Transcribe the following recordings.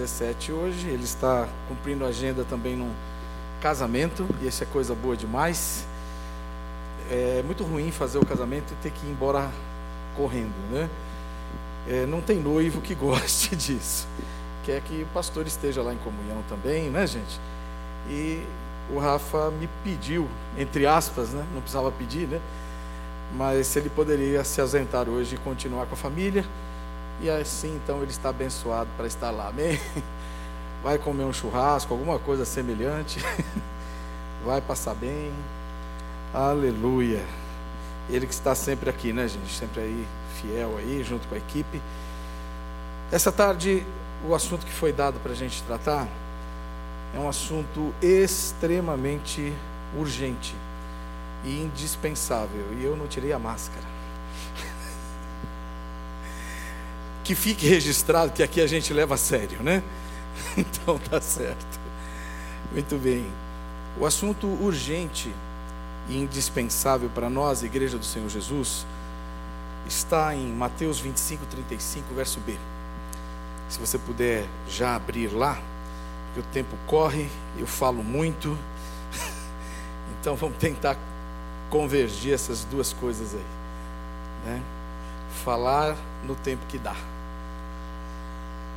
17 hoje. Ele está cumprindo a agenda também num casamento, e isso é coisa boa demais. É muito ruim fazer o casamento e ter que ir embora correndo, né? É, não tem noivo que goste disso. Quer que o pastor esteja lá em comunhão também, né, gente? E o Rafa me pediu, entre aspas, né? Não precisava pedir, né? Mas se ele poderia se ausentar hoje e continuar com a família. E assim, então, ele está abençoado para estar lá. Amém? Vai comer um churrasco, alguma coisa semelhante. Vai passar bem. Aleluia. Ele que está sempre aqui, né, gente? Sempre aí, fiel aí, junto com a equipe. Essa tarde, o assunto que foi dado para a gente tratar é um assunto extremamente urgente e indispensável. E eu não tirei a máscara. Que fique registrado que aqui a gente leva a sério, né? Então tá certo. Muito bem. O assunto urgente e indispensável para nós, Igreja do Senhor Jesus, está em Mateus 25, 35, verso B. Se você puder já abrir lá, porque o tempo corre, eu falo muito, então vamos tentar convergir essas duas coisas aí, né? Falar no tempo que dá.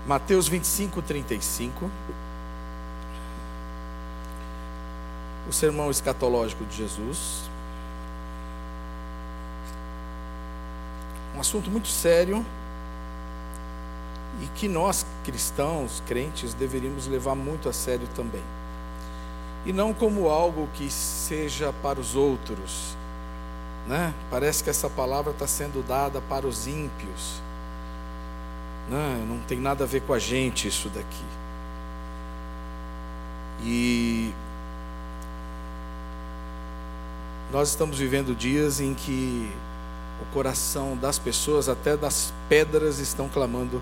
Mateus 25, 35. O sermão escatológico de Jesus. Um assunto muito sério e que nós cristãos, crentes, deveríamos levar muito a sério também. E não como algo que seja para os outros, né? Parece que essa palavra está sendo dada para os ímpios. Não, não tem nada a ver com a gente isso daqui. E nós estamos vivendo dias em que o coração das pessoas, até das pedras, estão clamando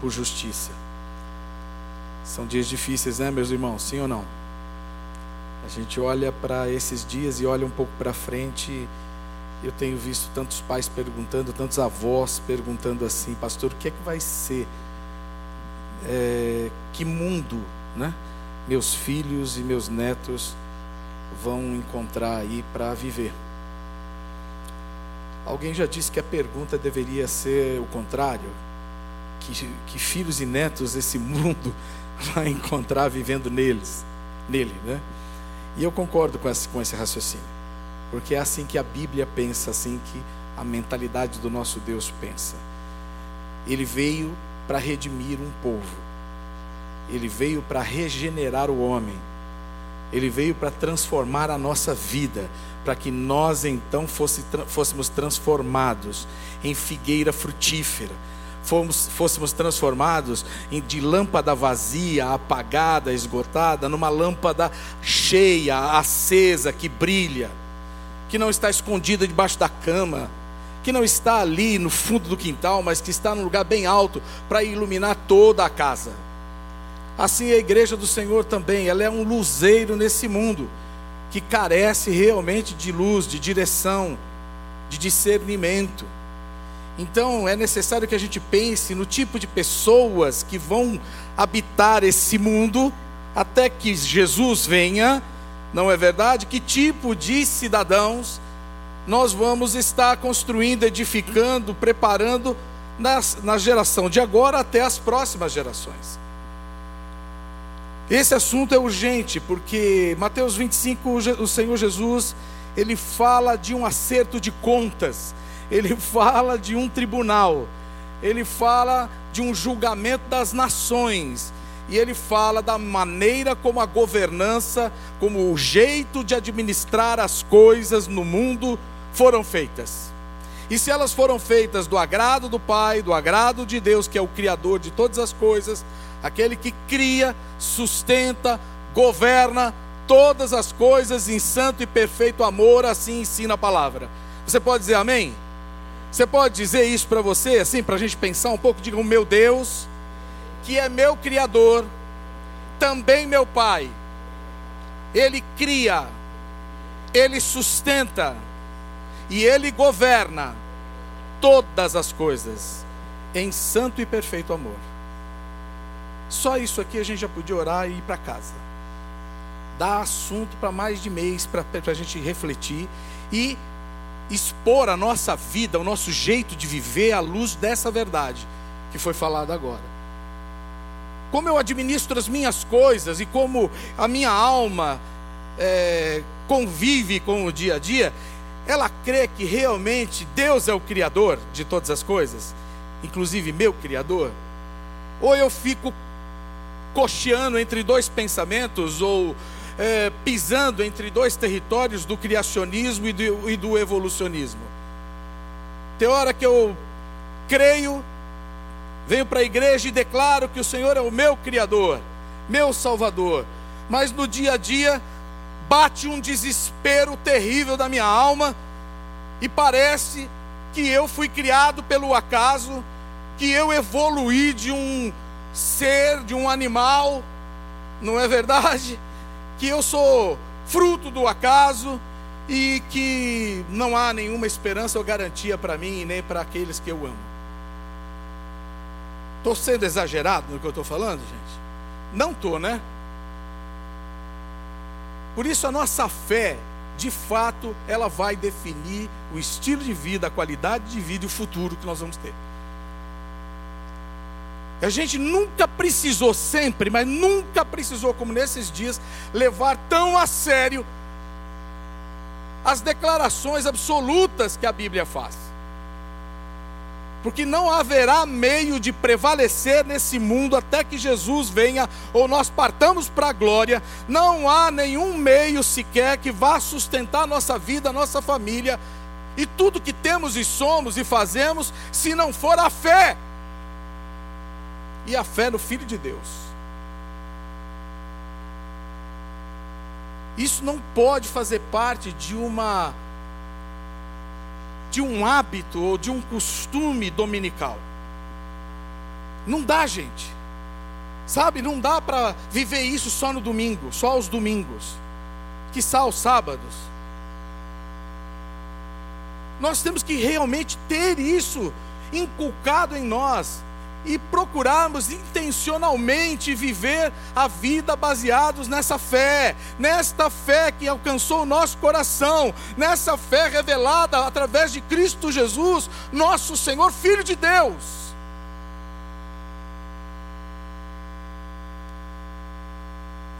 por justiça. São dias difíceis, né, meus irmãos? Sim ou não? A gente olha para esses dias e olha um pouco para frente eu tenho visto tantos pais perguntando, tantos avós perguntando assim, pastor, o que é que vai ser? É, que mundo, né? Meus filhos e meus netos vão encontrar aí para viver. Alguém já disse que a pergunta deveria ser o contrário, que, que filhos e netos esse mundo vai encontrar vivendo neles, nele, né? E eu concordo com esse, com esse raciocínio. Porque é assim que a Bíblia pensa, assim que a mentalidade do nosso Deus pensa. Ele veio para redimir um povo. Ele veio para regenerar o homem. Ele veio para transformar a nossa vida, para que nós então fosse, fôssemos transformados em figueira frutífera, fomos, fôssemos transformados em, de lâmpada vazia, apagada, esgotada, numa lâmpada cheia, acesa, que brilha que não está escondida debaixo da cama, que não está ali no fundo do quintal, mas que está num lugar bem alto para iluminar toda a casa. Assim a igreja do Senhor também, ela é um luzeiro nesse mundo que carece realmente de luz, de direção, de discernimento. Então é necessário que a gente pense no tipo de pessoas que vão habitar esse mundo até que Jesus venha não é verdade? Que tipo de cidadãos nós vamos estar construindo, edificando, preparando nas, na geração de agora até as próximas gerações? Esse assunto é urgente, porque Mateus 25, o Senhor Jesus, ele fala de um acerto de contas, ele fala de um tribunal, ele fala de um julgamento das nações, e ele fala da maneira como a governança, como o jeito de administrar as coisas no mundo foram feitas. E se elas foram feitas do agrado do Pai, do agrado de Deus, que é o Criador de todas as coisas, aquele que cria, sustenta, governa todas as coisas em santo e perfeito amor, assim ensina a palavra. Você pode dizer amém? Você pode dizer isso para você, assim, para a gente pensar um pouco? Diga, o meu Deus que é meu Criador, também meu Pai. Ele cria, Ele sustenta e Ele governa todas as coisas em santo e perfeito amor. Só isso aqui a gente já podia orar e ir para casa. Dá assunto para mais de mês para a gente refletir e expor a nossa vida, o nosso jeito de viver à luz dessa verdade que foi falada agora. Como eu administro as minhas coisas e como a minha alma é, convive com o dia a dia, ela crê que realmente Deus é o Criador de todas as coisas, inclusive meu Criador? Ou eu fico cocheando entre dois pensamentos, ou é, pisando entre dois territórios do criacionismo e do, e do evolucionismo? Tem hora que eu creio, venho para a igreja e declaro que o Senhor é o meu Criador, meu Salvador, mas no dia a dia bate um desespero terrível da minha alma e parece que eu fui criado pelo acaso, que eu evoluí de um ser, de um animal, não é verdade? Que eu sou fruto do acaso e que não há nenhuma esperança ou garantia para mim e nem para aqueles que eu amo. Estou sendo exagerado no que eu estou falando, gente? Não estou, né? Por isso a nossa fé, de fato, ela vai definir o estilo de vida, a qualidade de vida e o futuro que nós vamos ter. A gente nunca precisou sempre, mas nunca precisou, como nesses dias, levar tão a sério as declarações absolutas que a Bíblia faz porque não haverá meio de prevalecer nesse mundo até que Jesus venha ou nós partamos para a glória. Não há nenhum meio sequer que vá sustentar nossa vida, nossa família e tudo que temos e somos e fazemos, se não for a fé. E a fé no Filho de Deus. Isso não pode fazer parte de uma de um hábito ou de um costume dominical. Não dá, gente. Sabe, não dá para viver isso só no domingo, só aos domingos, que aos sábados. Nós temos que realmente ter isso inculcado em nós e procurarmos intencionalmente viver a vida baseados nessa fé, nesta fé que alcançou o nosso coração, nessa fé revelada através de Cristo Jesus, nosso Senhor, Filho de Deus.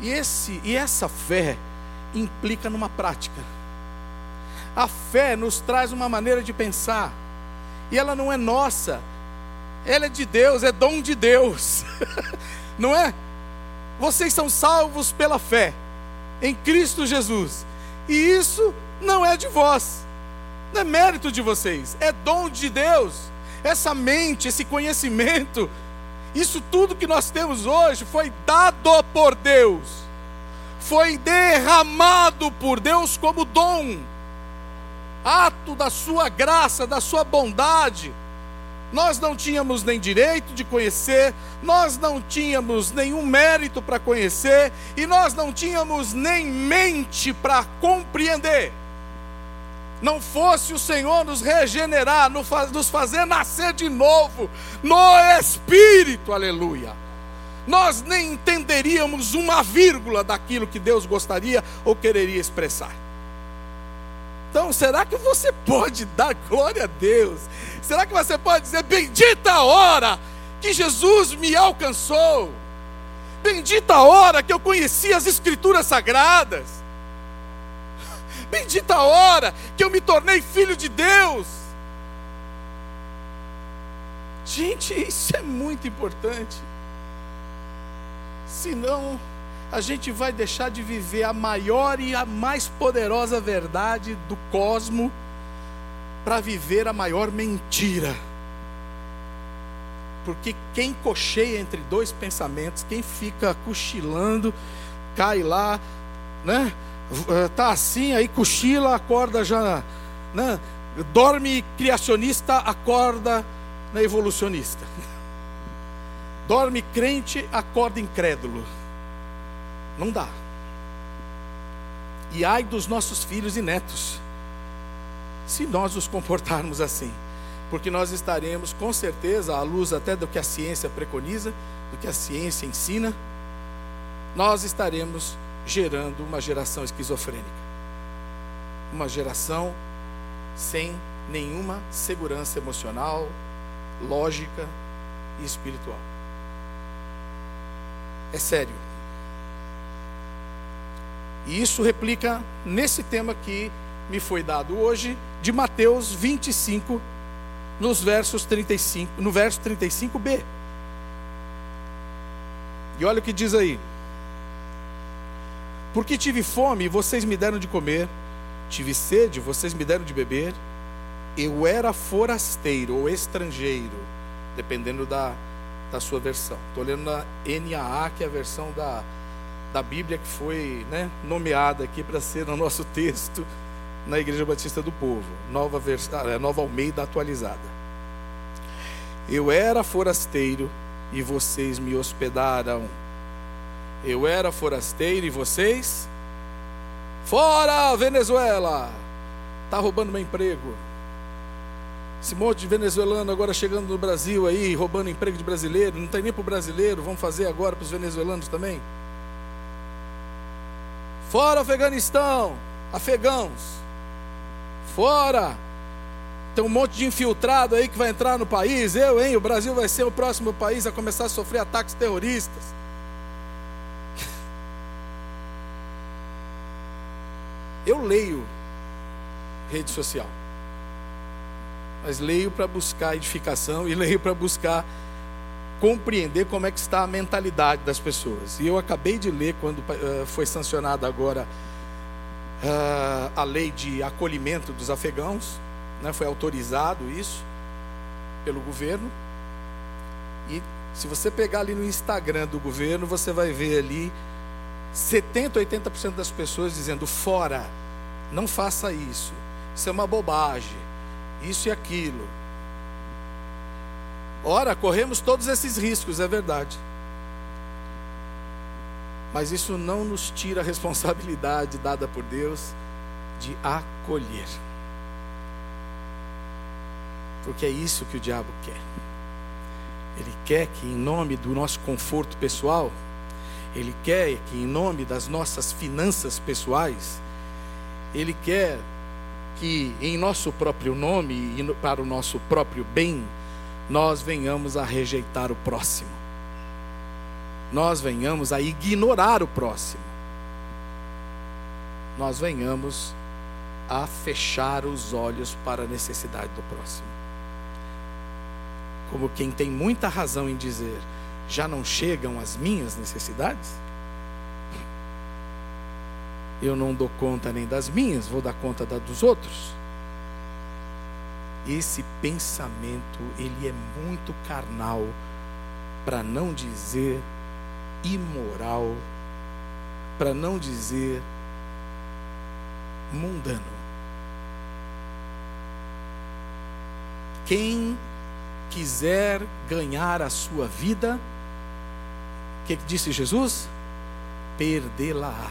E, esse, e essa fé implica numa prática. A fé nos traz uma maneira de pensar, e ela não é nossa, ela é de Deus, é dom de Deus. Não é? Vocês são salvos pela fé em Cristo Jesus. E isso não é de vós. Não é mérito de vocês, é dom de Deus. Essa mente, esse conhecimento, isso tudo que nós temos hoje foi dado por Deus. Foi derramado por Deus como dom. Ato da sua graça, da sua bondade nós não tínhamos nem direito de conhecer, nós não tínhamos nenhum mérito para conhecer, e nós não tínhamos nem mente para compreender. Não fosse o Senhor nos regenerar, nos fazer nascer de novo no Espírito, aleluia. Nós nem entenderíamos uma vírgula daquilo que Deus gostaria ou quereria expressar. Então, será que você pode dar glória a Deus? Será que você pode dizer: Bendita a hora que Jesus me alcançou? Bendita a hora que eu conheci as Escrituras Sagradas? Bendita a hora que eu me tornei filho de Deus? Gente, isso é muito importante. Senão, a gente vai deixar de viver a maior e a mais poderosa verdade do cosmos para viver a maior mentira. Porque quem cocheia entre dois pensamentos, quem fica cochilando, cai lá, né? Tá assim, aí cochila, acorda já, né? Dorme criacionista, acorda evolucionista. Dorme crente, acorda incrédulo. Não dá. E ai dos nossos filhos e netos, se nós nos comportarmos assim. porque nós estaremos, com certeza, à luz até do que a ciência preconiza, do que a ciência ensina, nós estaremos gerando uma geração esquizofrênica. Uma geração sem nenhuma segurança emocional, lógica e espiritual. É sério. E isso replica nesse tema que me foi dado hoje, de Mateus 25, nos versos 35, no verso 35b. E olha o que diz aí. Porque tive fome e vocês me deram de comer, tive sede, vocês me deram de beber, eu era forasteiro ou estrangeiro, dependendo da, da sua versão. Estou lendo na NAA, que é a versão da, da Bíblia que foi né, nomeada aqui para ser no nosso texto na Igreja Batista do Povo, nova, versão, ah, é, nova Almeida atualizada. Eu era forasteiro e vocês me hospedaram. Eu era forasteiro e vocês? Fora, Venezuela! Está roubando meu emprego. Esse monte de venezuelano agora chegando no Brasil aí, roubando emprego de brasileiro, não tem nem para o brasileiro, vamos fazer agora para os venezuelanos também? Fora Afeganistão, afegãos. Fora. Tem um monte de infiltrado aí que vai entrar no país. Eu, hein? O Brasil vai ser o próximo país a começar a sofrer ataques terroristas. Eu leio rede social mas leio para buscar edificação e leio para buscar compreender como é que está a mentalidade das pessoas. E eu acabei de ler quando uh, foi sancionada agora uh, a lei de acolhimento dos afegãos, né, foi autorizado isso pelo governo. E se você pegar ali no Instagram do governo, você vai ver ali 70, 80% das pessoas dizendo fora, não faça isso. Isso é uma bobagem isso e aquilo. Ora, corremos todos esses riscos, é verdade. Mas isso não nos tira a responsabilidade dada por Deus de acolher. Porque é isso que o diabo quer. Ele quer que, em nome do nosso conforto pessoal, ele quer que, em nome das nossas finanças pessoais, ele quer que em nosso próprio nome e para o nosso próprio bem, nós venhamos a rejeitar o próximo. Nós venhamos a ignorar o próximo. Nós venhamos a fechar os olhos para a necessidade do próximo. Como quem tem muita razão em dizer: já não chegam as minhas necessidades? eu não dou conta nem das minhas, vou dar conta da dos outros. Esse pensamento, ele é muito carnal, para não dizer imoral, para não dizer mundano. Quem quiser ganhar a sua vida, o que disse Jesus? Perdê-la.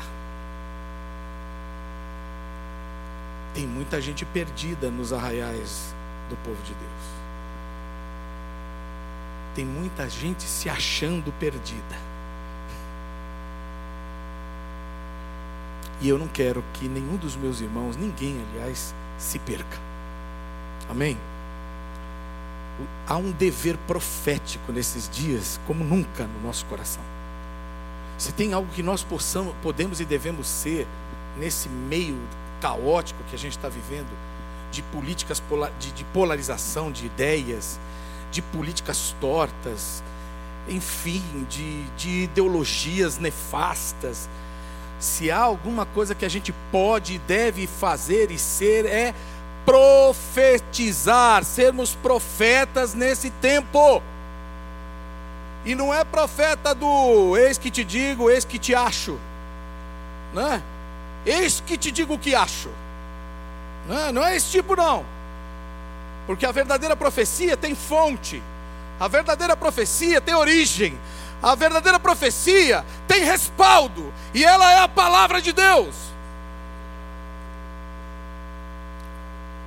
Tem muita gente perdida nos arraiais do povo de Deus. Tem muita gente se achando perdida. E eu não quero que nenhum dos meus irmãos, ninguém, aliás, se perca. Amém? Há um dever profético nesses dias, como nunca no nosso coração. Se tem algo que nós possamos, podemos e devemos ser nesse meio caótico que a gente está vivendo, de políticas de, de polarização de ideias, de políticas tortas, enfim, de, de ideologias nefastas. Se há alguma coisa que a gente pode e deve fazer e ser, é profetizar, sermos profetas nesse tempo. E não é profeta do eis que te digo, eis que te acho, não é? Eis que te digo o que acho. Não é, não é esse tipo, não. Porque a verdadeira profecia tem fonte. A verdadeira profecia tem origem. A verdadeira profecia tem respaldo. E ela é a palavra de Deus.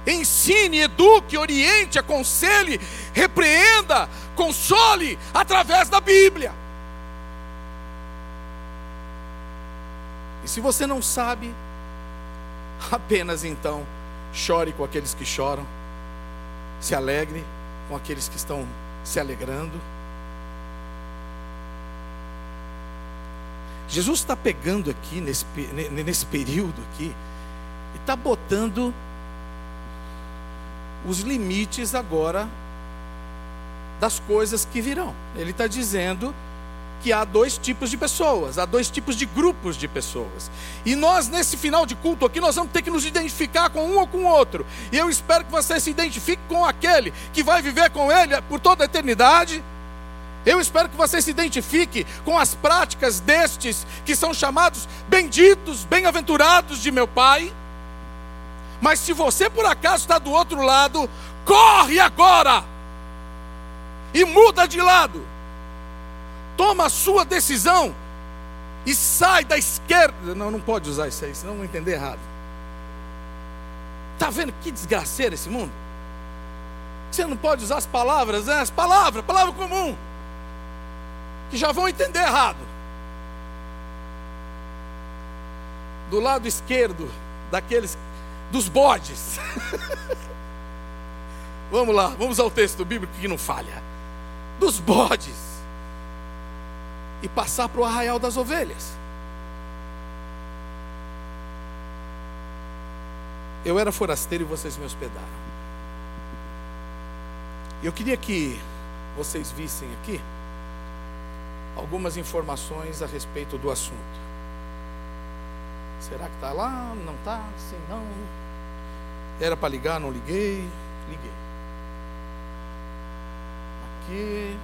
ensine, eduque, oriente, aconselhe, repreenda, console através da Bíblia. E se você não sabe, apenas então chore com aqueles que choram, se alegre com aqueles que estão se alegrando. Jesus está pegando aqui nesse, nesse período aqui e está botando os limites agora das coisas que virão. Ele está dizendo que há dois tipos de pessoas, há dois tipos de grupos de pessoas. E nós, nesse final de culto aqui, nós vamos ter que nos identificar com um ou com o outro. E eu espero que você se identifique com aquele que vai viver com ele por toda a eternidade. Eu espero que você se identifique com as práticas destes que são chamados benditos, bem-aventurados de meu Pai. Mas se você por acaso está do outro lado, corre agora e muda de lado. Toma a sua decisão e sai da esquerda. Não, não pode usar isso aí, senão vão entender errado. Está vendo que desgraceira esse mundo? Você não pode usar as palavras, né? As palavras, palavra comum. Que já vão entender errado. Do lado esquerdo, daqueles dos bodes. vamos lá, vamos ao texto bíblico que não falha. Dos bodes. E passar para o arraial das ovelhas. Eu era forasteiro e vocês me hospedaram. Eu queria que vocês vissem aqui algumas informações a respeito do assunto. Será que está lá? Não está? Sim, não. Era para ligar, não liguei. Liguei. Aqui.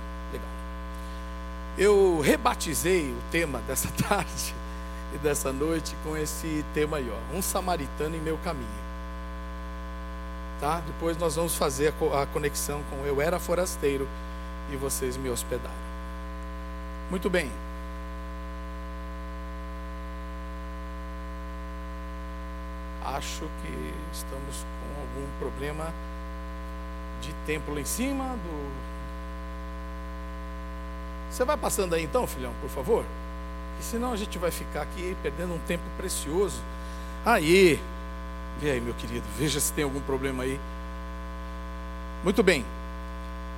Eu rebatizei o tema dessa tarde e dessa noite com esse tema aí, ó, um samaritano em meu caminho. Tá? Depois nós vamos fazer a conexão com eu era forasteiro e vocês me hospedaram. Muito bem. acho que estamos com algum problema de tempo lá em cima do. Você vai passando aí então, filhão, por favor? E senão a gente vai ficar aqui perdendo um tempo precioso. Aí, e aí, meu querido, veja se tem algum problema aí. Muito bem.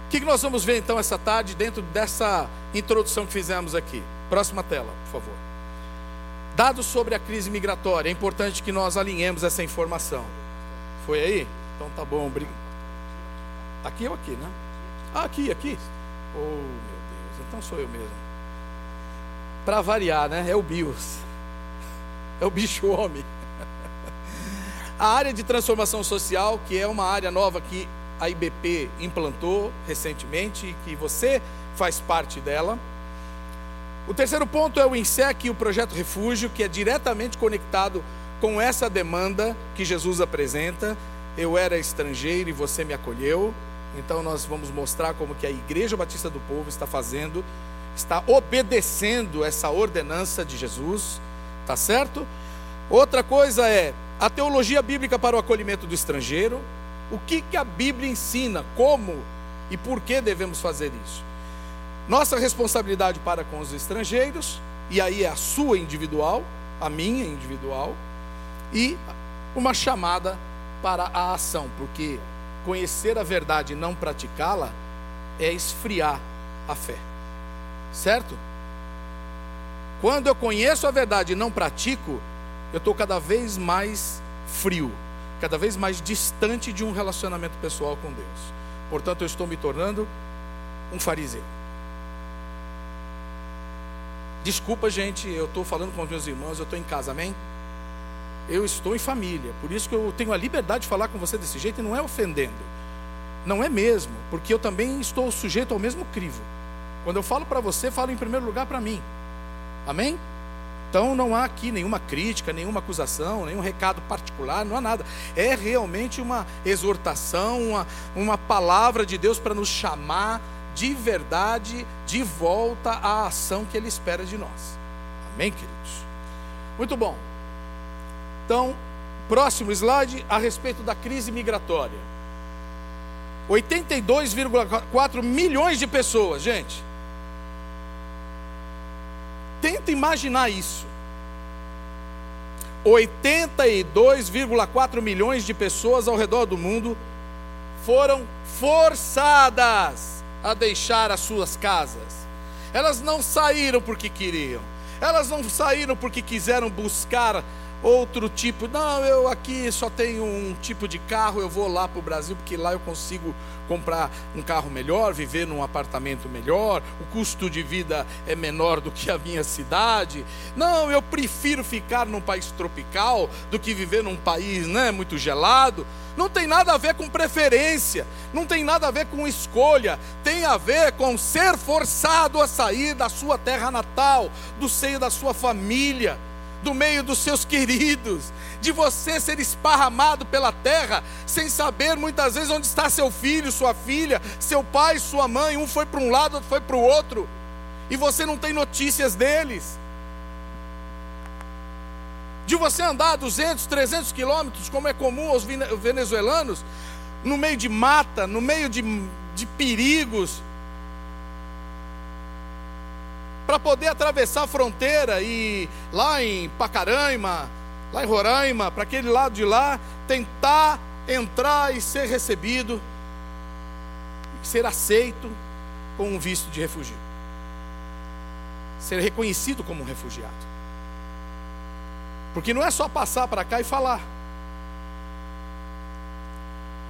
O que nós vamos ver então essa tarde dentro dessa introdução que fizemos aqui? Próxima tela, por favor. Dados sobre a crise migratória. É importante que nós alinhemos essa informação. Foi aí? Então tá bom. Aqui ou aqui, né? Ah, aqui, aqui. Oh, meu. Então sou eu mesmo. Para variar, né? É o BIOS. É o bicho homem. A área de transformação social, que é uma área nova que a IBP implantou recentemente e que você faz parte dela. O terceiro ponto é o INSEC e o projeto Refúgio, que é diretamente conectado com essa demanda que Jesus apresenta. Eu era estrangeiro e você me acolheu. Então nós vamos mostrar como que a Igreja Batista do Povo está fazendo, está obedecendo essa ordenança de Jesus, tá certo? Outra coisa é a teologia bíblica para o acolhimento do estrangeiro. O que, que a Bíblia ensina, como e por que devemos fazer isso? Nossa responsabilidade para com os estrangeiros, e aí é a sua individual, a minha individual, e uma chamada para a ação, porque conhecer a verdade e não praticá-la é esfriar a fé, certo? Quando eu conheço a verdade e não pratico, eu estou cada vez mais frio, cada vez mais distante de um relacionamento pessoal com Deus. Portanto, eu estou me tornando um fariseu. Desculpa, gente, eu estou falando com os meus irmãos, eu estou em casa, amém? Eu estou em família, por isso que eu tenho a liberdade de falar com você desse jeito e não é ofendendo. Não é mesmo, porque eu também estou sujeito ao mesmo crivo. Quando eu falo para você, falo em primeiro lugar para mim. Amém? Então não há aqui nenhuma crítica, nenhuma acusação, nenhum recado particular, não há nada. É realmente uma exortação, uma, uma palavra de Deus para nos chamar de verdade de volta à ação que Ele espera de nós. Amém, queridos? Muito bom. Então, Próximo slide a respeito da crise migratória. 82,4 milhões de pessoas, gente. Tenta imaginar isso. 82,4 milhões de pessoas ao redor do mundo foram forçadas a deixar as suas casas. Elas não saíram porque queriam. Elas não saíram porque quiseram buscar outro tipo. Não, eu aqui só tenho um tipo de carro, eu vou lá para o Brasil, porque lá eu consigo comprar um carro melhor, viver num apartamento melhor, o custo de vida é menor do que a minha cidade. Não, eu prefiro ficar num país tropical do que viver num país né, muito gelado. Não tem nada a ver com preferência, não tem nada a ver com escolha, tem a ver com ser forçado a sair da sua terra natal, do seio da sua família do meio dos seus queridos, de você ser esparramado pela terra, sem saber muitas vezes onde está seu filho, sua filha, seu pai, sua mãe, um foi para um lado, outro foi para o outro, e você não tem notícias deles. De você andar 200, 300 quilômetros, como é comum aos venezuelanos, no meio de mata, no meio de, de perigos, para poder atravessar a fronteira e lá em Pacaraima, lá em Roraima, para aquele lado de lá, tentar entrar e ser recebido, ser aceito com um visto de refúgio, ser reconhecido como um refugiado. Porque não é só passar para cá e falar.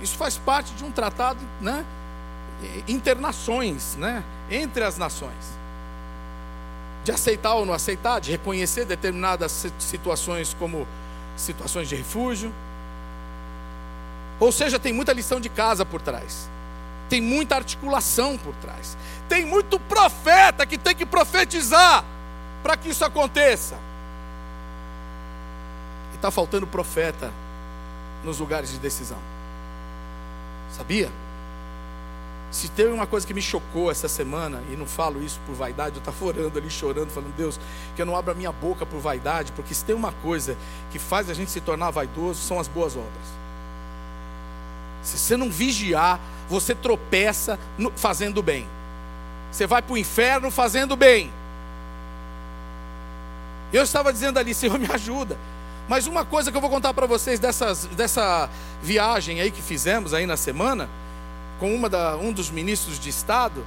Isso faz parte de um tratado, né? Internações, né? Entre as nações de aceitar ou não aceitar, de reconhecer determinadas situações como situações de refúgio. Ou seja, tem muita lição de casa por trás. Tem muita articulação por trás. Tem muito profeta que tem que profetizar para que isso aconteça. E está faltando profeta nos lugares de decisão. Sabia? Se teve uma coisa que me chocou essa semana, e não falo isso por vaidade, eu estava orando ali, chorando, falando, Deus, que eu não abra minha boca por vaidade, porque se tem uma coisa que faz a gente se tornar vaidoso, são as boas obras. Se você não vigiar, você tropeça no, fazendo bem. Você vai para o inferno fazendo bem. Eu estava dizendo ali, Senhor, me ajuda. Mas uma coisa que eu vou contar para vocês dessas, dessa viagem aí que fizemos aí na semana com uma da, um dos ministros de Estado,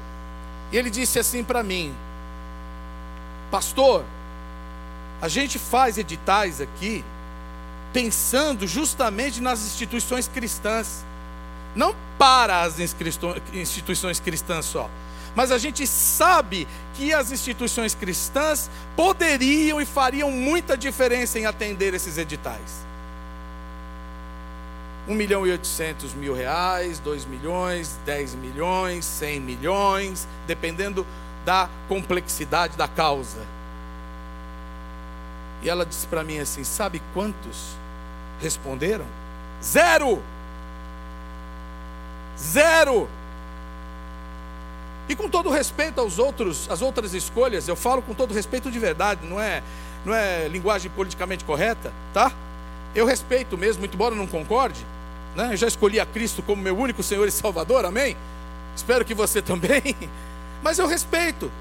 e ele disse assim para mim: Pastor, a gente faz editais aqui pensando justamente nas instituições cristãs, não para as instituições cristãs só, mas a gente sabe que as instituições cristãs poderiam e fariam muita diferença em atender esses editais. 1 milhão e 800 mil reais, 2 milhões, 10 milhões, 100 milhões, dependendo da complexidade da causa. E ela disse para mim assim: Sabe quantos responderam? Zero! Zero! E com todo respeito aos outros, às outras escolhas, eu falo com todo respeito de verdade, não é, não é linguagem politicamente correta, tá? Eu respeito mesmo, muito embora não concorde. Né? Eu já escolhi a Cristo como meu único Senhor e Salvador, amém? Espero que você também. Mas eu respeito.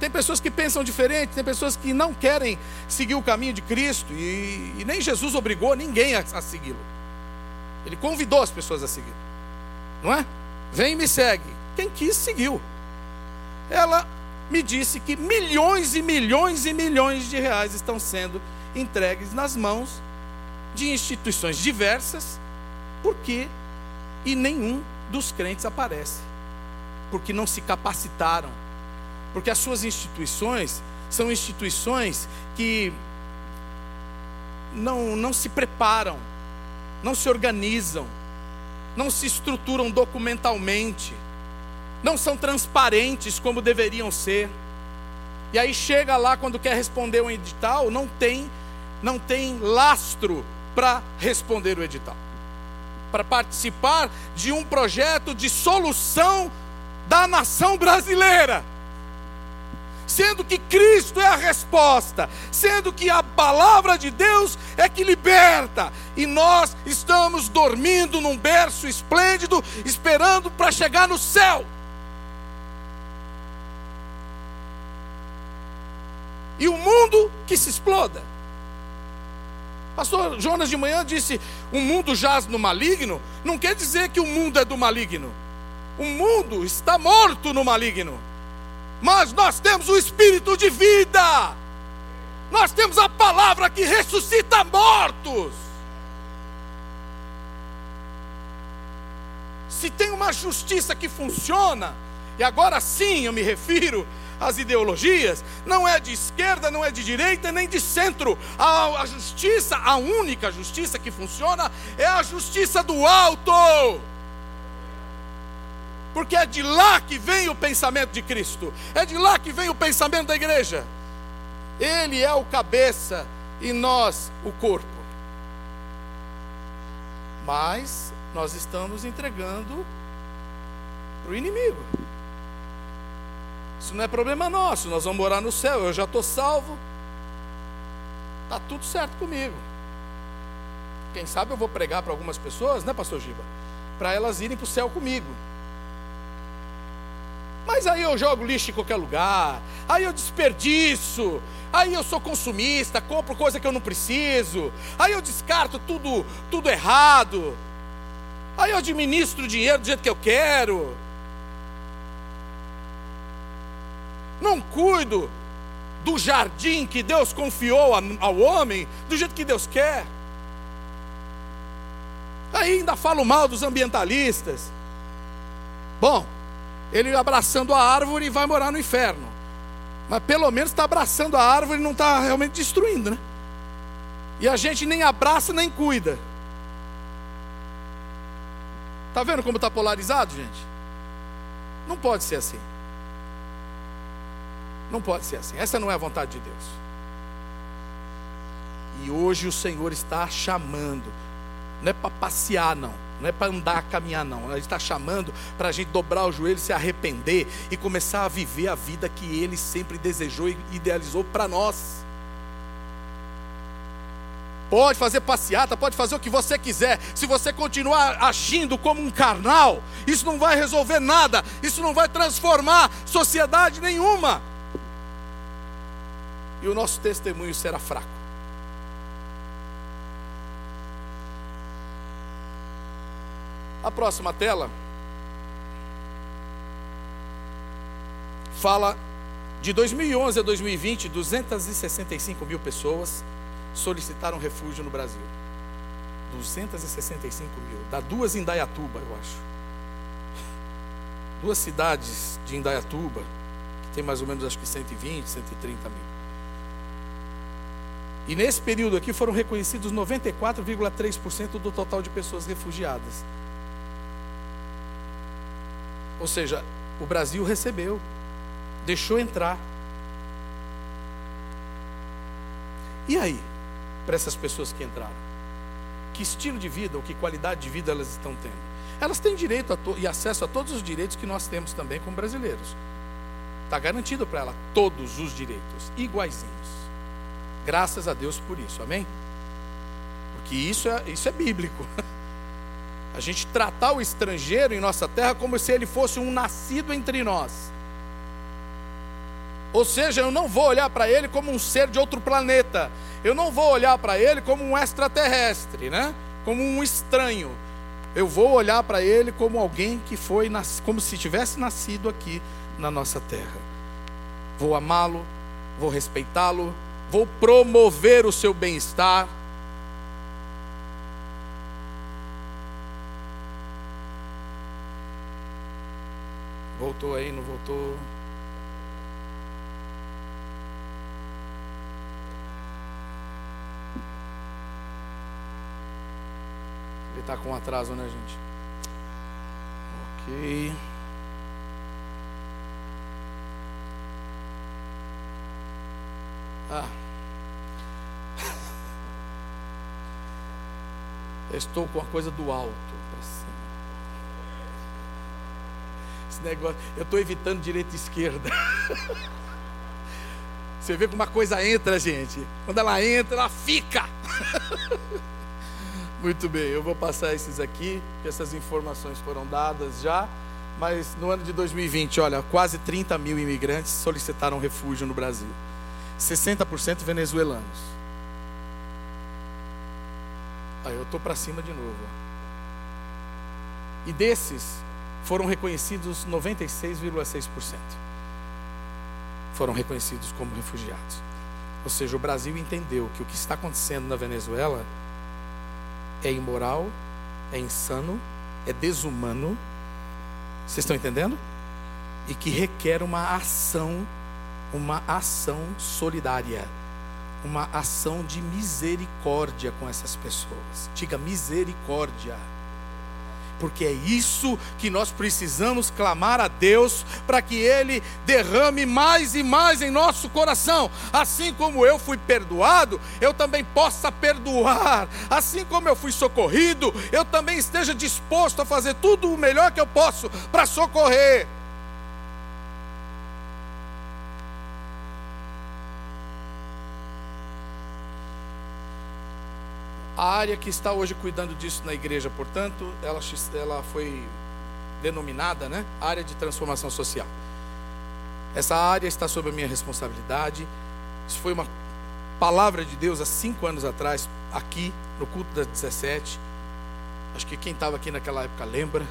Tem pessoas que pensam diferente, tem pessoas que não querem seguir o caminho de Cristo, e, e nem Jesus obrigou ninguém a, a segui-lo. Ele convidou as pessoas a segui-lo, não é? Vem e me segue. Quem quis, seguiu. Ela me disse que milhões e milhões e milhões de reais estão sendo entregues nas mãos de instituições diversas, porque e nenhum dos crentes aparece, porque não se capacitaram, porque as suas instituições são instituições que não, não se preparam, não se organizam, não se estruturam documentalmente, não são transparentes como deveriam ser. E aí chega lá quando quer responder um edital, não tem, não tem lastro para responder o edital, para participar de um projeto de solução da nação brasileira. sendo que Cristo é a resposta, sendo que a palavra de Deus é que liberta, e nós estamos dormindo num berço esplêndido, esperando para chegar no céu. E o mundo que se exploda. Pastor Jonas de manhã disse: o mundo jaz no maligno. Não quer dizer que o mundo é do maligno. O mundo está morto no maligno. Mas nós temos o espírito de vida. Nós temos a palavra que ressuscita mortos. Se tem uma justiça que funciona, e agora sim eu me refiro as ideologias, não é de esquerda, não é de direita, nem de centro. A, a justiça, a única justiça que funciona é a justiça do alto. Porque é de lá que vem o pensamento de Cristo, é de lá que vem o pensamento da igreja. Ele é o cabeça e nós o corpo. Mas nós estamos entregando para o inimigo. Isso não é problema nosso, nós vamos morar no céu, eu já estou salvo, está tudo certo comigo. Quem sabe eu vou pregar para algumas pessoas, né, Pastor Giba? Para elas irem para o céu comigo. Mas aí eu jogo lixo em qualquer lugar, aí eu desperdiço, aí eu sou consumista, compro coisa que eu não preciso, aí eu descarto tudo, tudo errado, aí eu administro o dinheiro do jeito que eu quero. Não cuido do jardim que Deus confiou ao homem do jeito que Deus quer. Aí ainda falo mal dos ambientalistas. Bom, ele abraçando a árvore vai morar no inferno. Mas pelo menos está abraçando a árvore e não está realmente destruindo, né? E a gente nem abraça nem cuida. Está vendo como está polarizado, gente? Não pode ser assim. Não pode ser assim. Essa não é a vontade de Deus. E hoje o Senhor está chamando. Não é para passear, não. Não é para andar, caminhar, não. Ele está chamando para a gente dobrar o joelho, se arrepender e começar a viver a vida que Ele sempre desejou e idealizou para nós. Pode fazer passeata, pode fazer o que você quiser. Se você continuar agindo como um carnal, isso não vai resolver nada. Isso não vai transformar sociedade nenhuma e o nosso testemunho será fraco. A próxima tela fala de 2011 a 2020, 265 mil pessoas solicitaram refúgio no Brasil. 265 mil. Dá duas Indaiatuba, eu acho. Duas cidades de Indaiatuba, que tem mais ou menos acho que 120, 130 mil. E nesse período aqui foram reconhecidos 94,3% do total de pessoas refugiadas. Ou seja, o Brasil recebeu, deixou entrar. E aí, para essas pessoas que entraram? Que estilo de vida ou que qualidade de vida elas estão tendo? Elas têm direito e acesso a todos os direitos que nós temos também como brasileiros. Está garantido para ela todos os direitos, iguaizinhos. Graças a Deus por isso, amém? Porque isso é, isso é bíblico. A gente tratar o estrangeiro em nossa terra como se ele fosse um nascido entre nós. Ou seja, eu não vou olhar para ele como um ser de outro planeta. Eu não vou olhar para ele como um extraterrestre, né? Como um estranho. Eu vou olhar para ele como alguém que foi, como se tivesse nascido aqui na nossa terra. Vou amá-lo, vou respeitá-lo, vou promover o seu bem-estar. Voltou aí, não voltou? Ele está com atraso, né, gente? Ok. Ah. Estou com a coisa do alto para cima. Esse negócio, eu estou evitando direita e esquerda. Você vê como uma coisa entra, gente. Quando ela entra, ela fica. Muito bem, eu vou passar esses aqui, que essas informações foram dadas já. Mas no ano de 2020, olha, quase 30 mil imigrantes solicitaram refúgio no Brasil. 60% venezuelanos. Aí eu estou para cima de novo. E desses, foram reconhecidos 96,6% foram reconhecidos como refugiados. Ou seja, o Brasil entendeu que o que está acontecendo na Venezuela é imoral, é insano, é desumano. Vocês estão entendendo? E que requer uma ação, uma ação solidária, uma ação de misericórdia com essas pessoas. Diga misericórdia porque é isso que nós precisamos clamar a Deus para que Ele derrame mais e mais em nosso coração. Assim como eu fui perdoado, eu também possa perdoar. Assim como eu fui socorrido, eu também esteja disposto a fazer tudo o melhor que eu posso para socorrer. A área que está hoje cuidando disso na igreja, portanto, ela, ela foi denominada né, área de transformação social. Essa área está sob a minha responsabilidade. Isso foi uma palavra de Deus há cinco anos atrás, aqui no culto das 17. Acho que quem estava aqui naquela época lembra.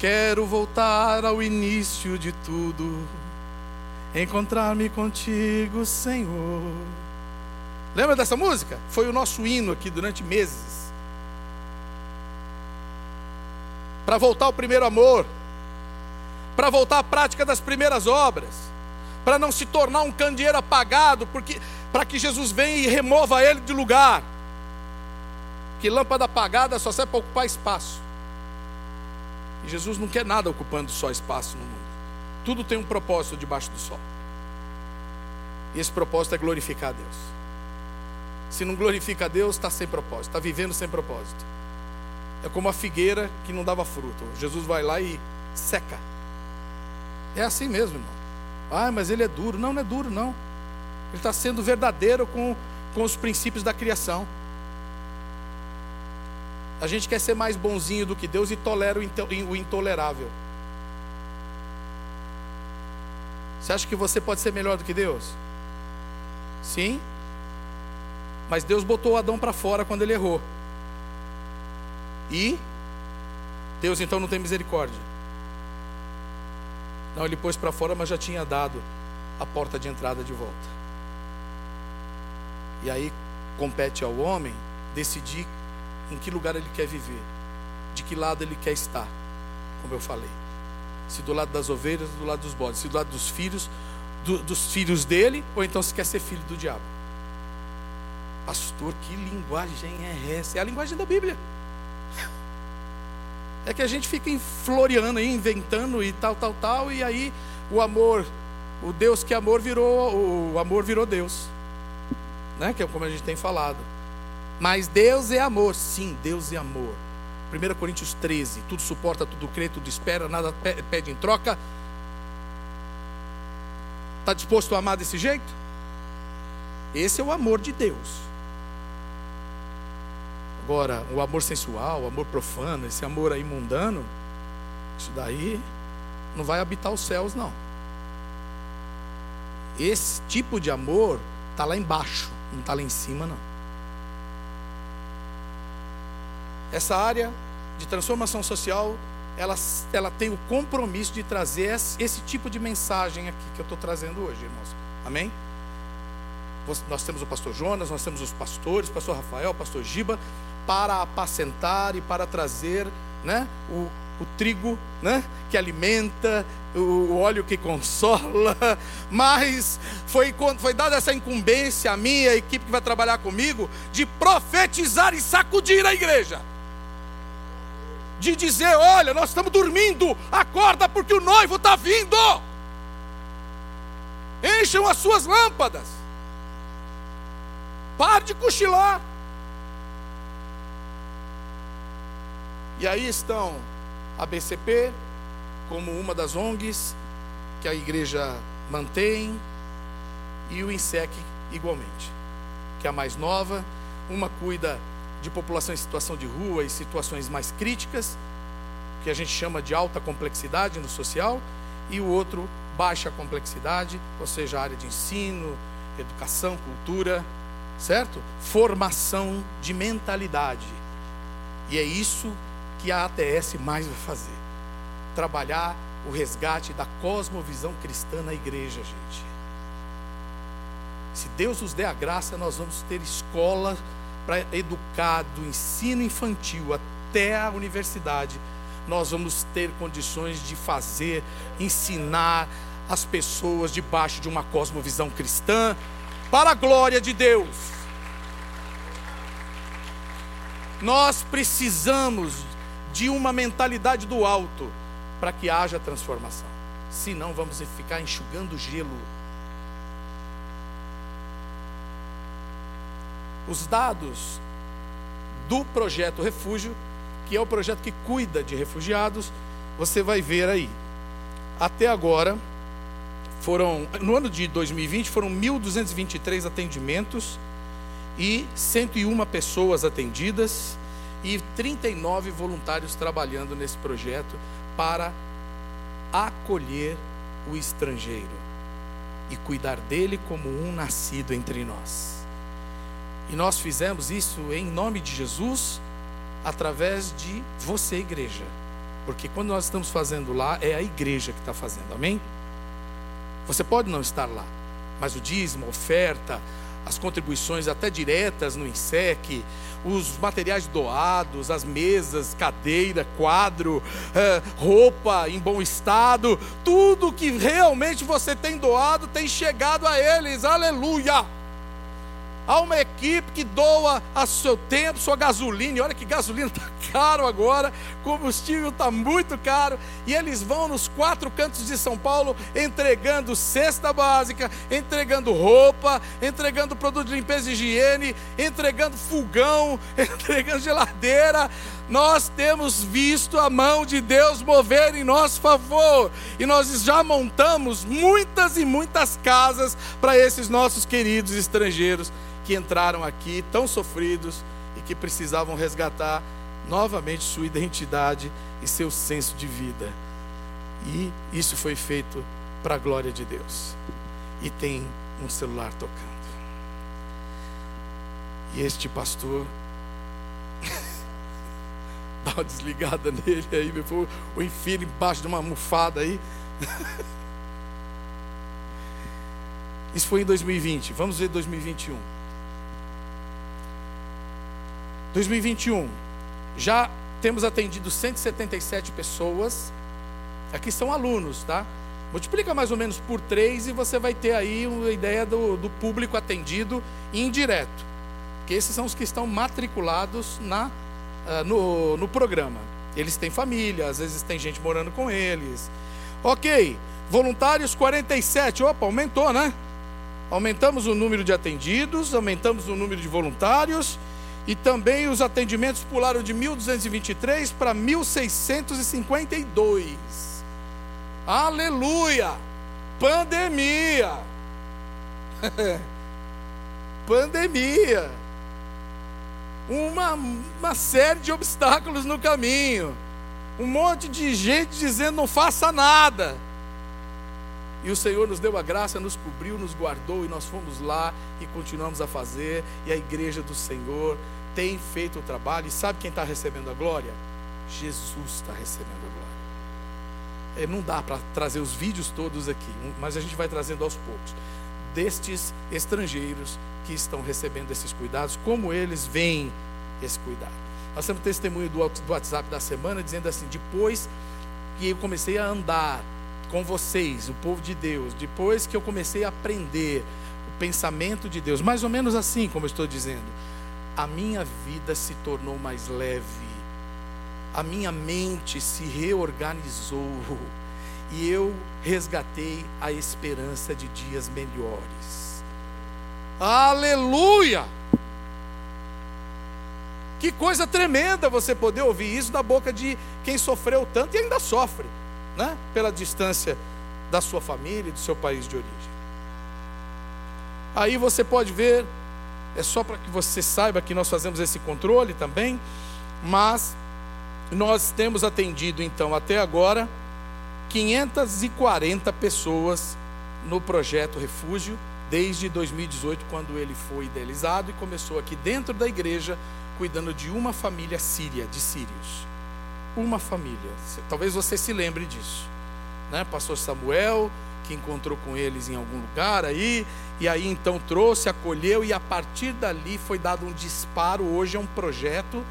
Quero voltar ao início de tudo, encontrar-me contigo, Senhor. Lembra dessa música? Foi o nosso hino aqui durante meses. Para voltar ao primeiro amor, para voltar à prática das primeiras obras, para não se tornar um candeeiro apagado, porque para que Jesus venha e remova ele de lugar. Que lâmpada apagada só serve para ocupar espaço. E Jesus não quer nada ocupando só espaço no mundo. Tudo tem um propósito debaixo do sol. E esse propósito é glorificar a Deus. Se não glorifica a Deus, está sem propósito, está vivendo sem propósito. É como a figueira que não dava fruto. Jesus vai lá e seca. É assim mesmo, irmão. Ah, mas ele é duro. Não, não é duro, não. Ele está sendo verdadeiro com, com os princípios da criação. A gente quer ser mais bonzinho do que Deus e tolera o intolerável. Você acha que você pode ser melhor do que Deus? Sim, mas Deus botou Adão para fora quando ele errou. E Deus então não tem misericórdia. Não, ele pôs para fora, mas já tinha dado a porta de entrada de volta. E aí compete ao homem decidir em que lugar ele quer viver, de que lado ele quer estar, como eu falei. Se do lado das ovelhas, do lado dos bodes, se do lado dos filhos, do, dos filhos dele, ou então se quer ser filho do diabo. Pastor, que linguagem é essa? É a linguagem da Bíblia. É que a gente fica floreando aí, inventando e tal, tal, tal, e aí o amor, o Deus que é amor virou, o amor virou Deus. Né? Que é como a gente tem falado. Mas Deus é amor, sim, Deus é amor. 1 Coríntios 13, tudo suporta, tudo crê, tudo espera, nada pede em troca. Está disposto a amar desse jeito? Esse é o amor de Deus. Agora, o amor sensual, o amor profano, esse amor aí mundano, isso daí não vai habitar os céus, não. Esse tipo de amor está lá embaixo, não está lá em cima, não. Essa área de transformação social, ela, ela tem o compromisso de trazer esse, tipo de mensagem aqui que eu estou trazendo hoje, irmãos. Amém? Nós temos o pastor Jonas, nós temos os pastores, pastor Rafael, pastor Giba, para apacentar e para trazer né, o, o trigo né, que alimenta, o óleo que consola, mas foi, foi dada essa incumbência a mim, a equipe que vai trabalhar comigo, de profetizar e sacudir a igreja. De dizer: olha, nós estamos dormindo, acorda porque o noivo está vindo. Encham as suas lâmpadas. Pare de cochilar. E aí estão a BCP, como uma das ONGs que a igreja mantém, e o INSEC igualmente, que é a mais nova. Uma cuida de população em situação de rua e situações mais críticas, que a gente chama de alta complexidade no social, e o outro baixa complexidade, ou seja, área de ensino, educação, cultura, certo? Formação de mentalidade. E é isso que a ATS mais vai fazer. Trabalhar o resgate da cosmovisão cristã na igreja, gente. Se Deus nos der a graça, nós vamos ter escola para educar do ensino infantil até a universidade. Nós vamos ter condições de fazer, ensinar as pessoas debaixo de uma cosmovisão cristã, para a glória de Deus. Nós precisamos de uma mentalidade do alto para que haja transformação. Senão vamos ficar enxugando gelo. Os dados do projeto Refúgio, que é o projeto que cuida de refugiados, você vai ver aí. Até agora, foram, no ano de 2020, foram 1.223 atendimentos e 101 pessoas atendidas e 39 voluntários trabalhando nesse projeto para acolher o estrangeiro e cuidar dele como um nascido entre nós. E nós fizemos isso em nome de Jesus, através de você, igreja. Porque quando nós estamos fazendo lá, é a igreja que está fazendo, amém? Você pode não estar lá, mas o dízimo, a oferta, as contribuições até diretas no INSEC, os materiais doados, as mesas, cadeira, quadro, é, roupa em bom estado, tudo que realmente você tem doado tem chegado a eles, aleluia! Há uma equipe que doa a seu tempo, sua gasolina. Olha que gasolina está caro agora, combustível está muito caro. E eles vão nos quatro cantos de São Paulo entregando cesta básica, entregando roupa, entregando produto de limpeza e higiene, entregando fogão, entregando geladeira. Nós temos visto a mão de Deus mover em nosso favor. E nós já montamos muitas e muitas casas para esses nossos queridos estrangeiros que entraram aqui tão sofridos e que precisavam resgatar novamente sua identidade e seu senso de vida. E isso foi feito para a glória de Deus. E tem um celular tocando. E este pastor dá uma desligada nele aí, o enfia embaixo de uma almofada aí. Isso foi em 2020. Vamos ver 2021. 2021, já temos atendido 177 pessoas. Aqui são alunos, tá? Multiplica mais ou menos por três e você vai ter aí uma ideia do, do público atendido indireto. Que esses são os que estão matriculados na, uh, no, no programa. Eles têm família, às vezes tem gente morando com eles. Ok, voluntários 47. Opa, aumentou, né? Aumentamos o número de atendidos, aumentamos o número de voluntários e também os atendimentos pularam de 1223 para 1652. Aleluia! Pandemia! Pandemia! Uma, uma série de obstáculos no caminho. Um monte de gente dizendo não faça nada. E o Senhor nos deu a graça, nos cobriu, nos guardou e nós fomos lá e continuamos a fazer. E a igreja do Senhor tem feito o trabalho. E sabe quem está recebendo a glória? Jesus está recebendo a glória. É, não dá para trazer os vídeos todos aqui, mas a gente vai trazendo aos poucos. Destes estrangeiros que estão recebendo esses cuidados, como eles veem esse cuidado. Nós temos testemunho do WhatsApp da semana dizendo assim: depois que eu comecei a andar com vocês, o povo de Deus, depois que eu comecei a aprender o pensamento de Deus, mais ou menos assim como eu estou dizendo, a minha vida se tornou mais leve, a minha mente se reorganizou e eu resgatei a esperança de dias melhores. Aleluia! Que coisa tremenda você poder ouvir isso da boca de quem sofreu tanto e ainda sofre né? pela distância da sua família e do seu país de origem. Aí você pode ver, é só para que você saiba que nós fazemos esse controle também, mas nós temos atendido então até agora 540 pessoas no projeto Refúgio desde 2018, quando ele foi idealizado e começou aqui dentro da igreja, cuidando de uma família síria, de sírios. Uma família. Talvez você se lembre disso. Né? Pastor Samuel, que encontrou com eles em algum lugar aí, e aí então trouxe, acolheu, e a partir dali foi dado um disparo. Hoje é um projeto,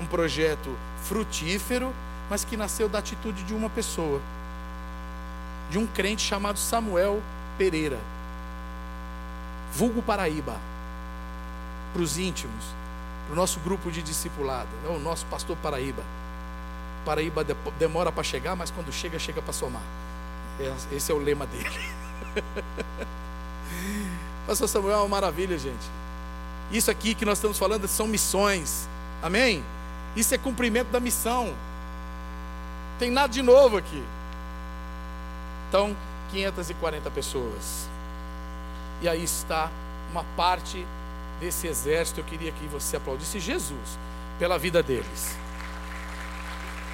um projeto frutífero, mas que nasceu da atitude de uma pessoa, de um crente chamado Samuel Pereira, vulgo Paraíba, para os íntimos, para o nosso grupo de discipulado, é o nosso pastor Paraíba. Paraíba demora para chegar, mas quando chega, chega para somar. Esse é o lema dele. Pastor Samuel é uma maravilha, gente. Isso aqui que nós estamos falando são missões. Amém? Isso é cumprimento da missão. Tem nada de novo aqui. Então, 540 pessoas. E aí está uma parte desse exército. Eu queria que você aplaudisse Jesus pela vida deles.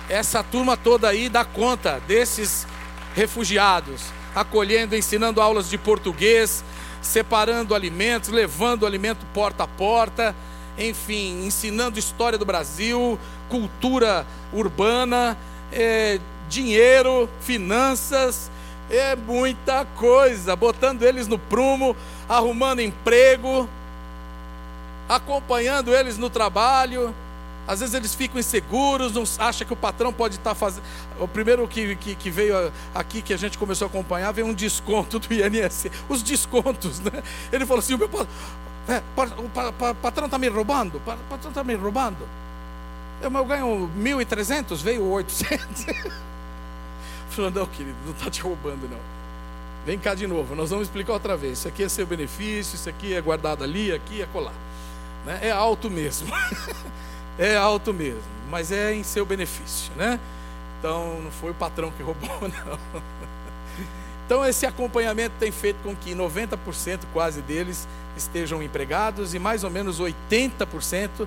Essa turma toda aí dá conta desses refugiados, acolhendo, ensinando aulas de português, separando alimentos, levando alimento porta a porta, enfim, ensinando história do Brasil, cultura urbana, é, dinheiro, finanças, é muita coisa, botando eles no prumo, arrumando emprego, acompanhando eles no trabalho. Às vezes eles ficam inseguros, não acham que o patrão pode estar fazendo. O primeiro que, que, que, veio aqui, que a gente começou a acompanhar, veio um desconto do INSS. Os descontos, né? Ele falou assim: o meu é, o patrão está me roubando, o patrão está me roubando. Eu, eu ganho 1.300, veio 800. Falou, não, querido, não está te roubando, não. Vem cá de novo, nós vamos explicar outra vez. Isso aqui é seu benefício, isso aqui é guardado ali, aqui é colar. Né? É alto mesmo. é alto mesmo, mas é em seu benefício, né? Então não foi o patrão que roubou, não. Então esse acompanhamento tem feito com que 90% quase deles estejam empregados e mais ou menos 80%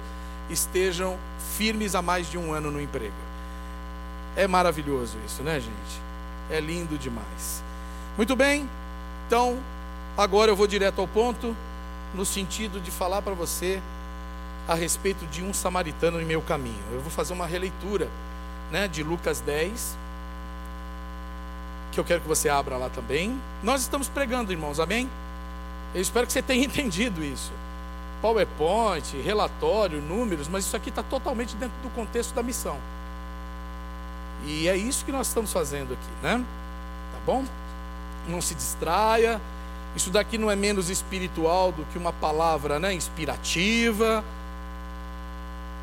estejam firmes há mais de um ano no emprego. É maravilhoso isso, né, gente? É lindo demais. Muito bem, então agora eu vou direto ao ponto, no sentido de falar para você a respeito de um samaritano em meu caminho. Eu vou fazer uma releitura né, de Lucas 10, que eu quero que você abra lá também. Nós estamos pregando, irmãos, amém? Eu espero que você tenha entendido isso. PowerPoint, relatório, números, mas isso aqui está totalmente dentro do contexto da missão. E é isso que nós estamos fazendo aqui, né? Tá bom? Não se distraia. Isso daqui não é menos espiritual do que uma palavra né, inspirativa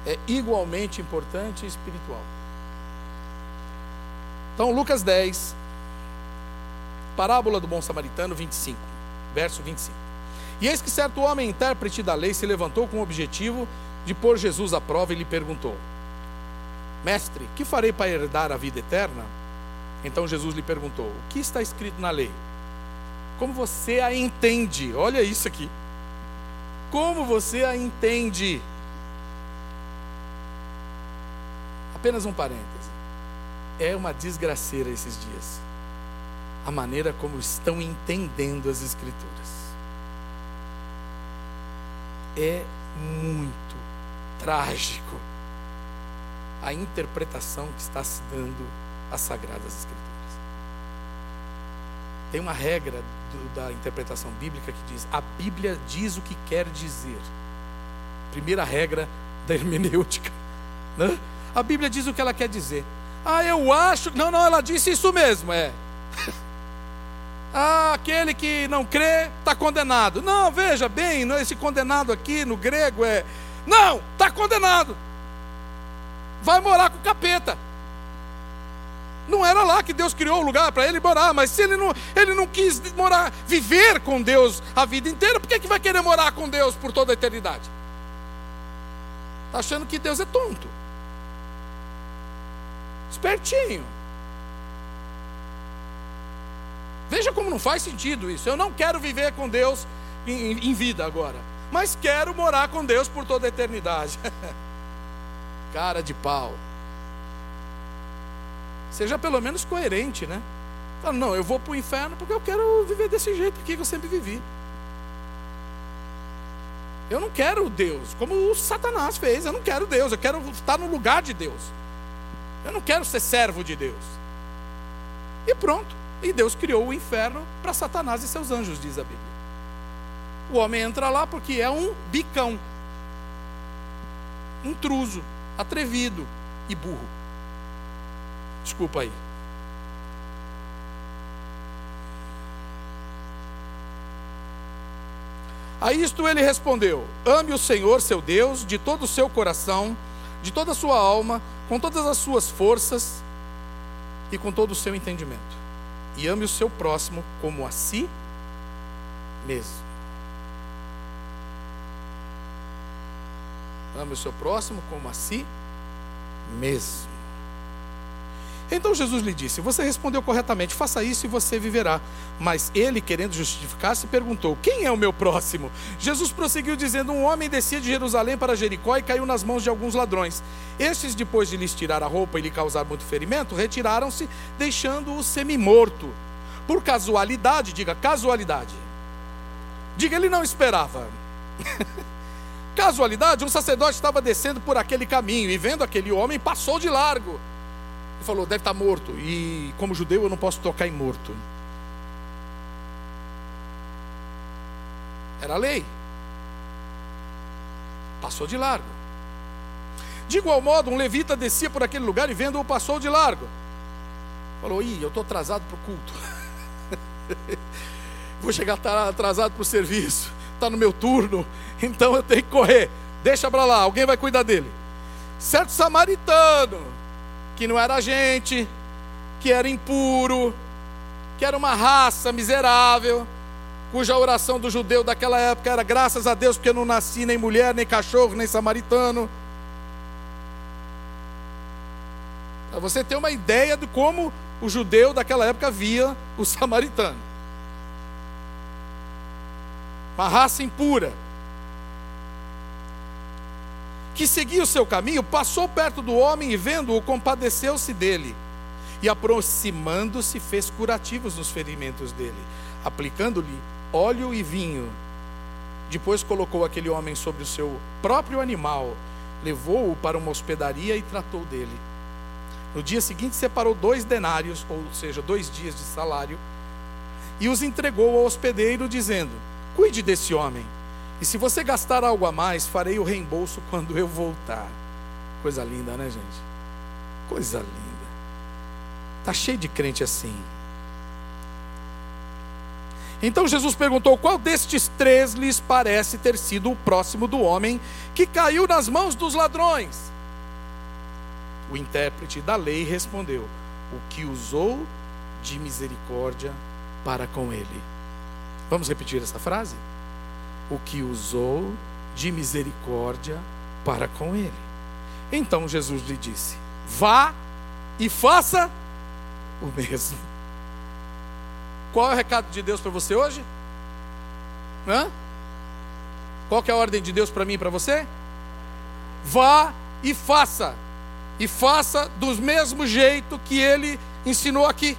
é igualmente importante e espiritual. Então, Lucas 10, parábola do bom samaritano 25, verso 25. E eis que certo homem, intérprete da lei, se levantou com o objetivo de pôr Jesus à prova e lhe perguntou: Mestre, que farei para herdar a vida eterna? Então Jesus lhe perguntou: O que está escrito na lei? Como você a entende? Olha isso aqui. Como você a entende? Apenas um parêntese. É uma desgraceira esses dias. A maneira como estão entendendo as Escrituras. É muito trágico a interpretação que está se dando às Sagradas Escrituras. Tem uma regra do, da interpretação bíblica que diz: a Bíblia diz o que quer dizer. Primeira regra da hermenêutica. Né? A Bíblia diz o que ela quer dizer. Ah, eu acho. Não, não, ela disse isso mesmo, é. ah, aquele que não crê está condenado. Não, veja bem, esse condenado aqui no grego é. Não, está condenado. Vai morar com o capeta. Não era lá que Deus criou o lugar para ele morar, mas se ele não, ele não quis morar, viver com Deus a vida inteira, por que, que vai querer morar com Deus por toda a eternidade? Está achando que Deus é tonto. Espertinho. Veja como não faz sentido isso. Eu não quero viver com Deus em, em vida agora, mas quero morar com Deus por toda a eternidade. Cara de pau. Seja pelo menos coerente, né? Fala, não, eu vou para o inferno porque eu quero viver desse jeito que eu sempre vivi. Eu não quero Deus, como o Satanás fez. Eu não quero Deus, eu quero estar no lugar de Deus. Eu não quero ser servo de Deus. E pronto. E Deus criou o inferno para Satanás e seus anjos, diz a Bíblia. O homem entra lá porque é um bicão, intruso, atrevido e burro. Desculpa aí. A isto ele respondeu: Ame o Senhor, seu Deus, de todo o seu coração, de toda a sua alma, com todas as suas forças e com todo o seu entendimento. E ame o seu próximo como a si mesmo. Ame o seu próximo como a si mesmo. Então Jesus lhe disse: Você respondeu corretamente, faça isso e você viverá. Mas ele, querendo justificar-se, perguntou: Quem é o meu próximo? Jesus prosseguiu dizendo: Um homem descia de Jerusalém para Jericó e caiu nas mãos de alguns ladrões. Estes, depois de lhes tirar a roupa e lhe causar muito ferimento, retiraram-se, deixando-o semi-morto. Por casualidade, diga casualidade. Diga, ele não esperava. casualidade, um sacerdote estava descendo por aquele caminho e vendo aquele homem, passou de largo falou, deve estar morto. E como judeu eu não posso tocar em morto. Era a lei. Passou de largo. De igual modo, um levita descia por aquele lugar e vendo-o passou de largo. Falou, ih, eu estou atrasado para o culto. Vou chegar atrasado para o serviço. Está no meu turno. Então eu tenho que correr. Deixa para lá, alguém vai cuidar dele. Certo samaritano que não era gente, que era impuro, que era uma raça miserável, cuja oração do judeu daquela época era graças a Deus porque eu não nasci nem mulher, nem cachorro, nem samaritano. Para você ter uma ideia de como o judeu daquela época via o samaritano. Uma raça impura que seguia o seu caminho, passou perto do homem e, vendo-o, compadeceu-se dele. E, aproximando-se, fez curativos nos ferimentos dele, aplicando-lhe óleo e vinho. Depois colocou aquele homem sobre o seu próprio animal, levou-o para uma hospedaria e tratou dele. No dia seguinte, separou dois denários, ou seja, dois dias de salário, e os entregou ao hospedeiro, dizendo: Cuide desse homem e se você gastar algo a mais, farei o reembolso quando eu voltar. Coisa linda, né, gente? Coisa linda. Tá cheio de crente assim. Então Jesus perguntou: Qual destes três lhes parece ter sido o próximo do homem que caiu nas mãos dos ladrões? O intérprete da lei respondeu: O que usou de misericórdia para com ele. Vamos repetir essa frase? O que usou de misericórdia para com ele. Então Jesus lhe disse: Vá e faça o mesmo. Qual é o recado de Deus para você hoje? Hã? Qual é a ordem de Deus para mim e para você? Vá e faça. E faça do mesmo jeito que ele ensinou aqui.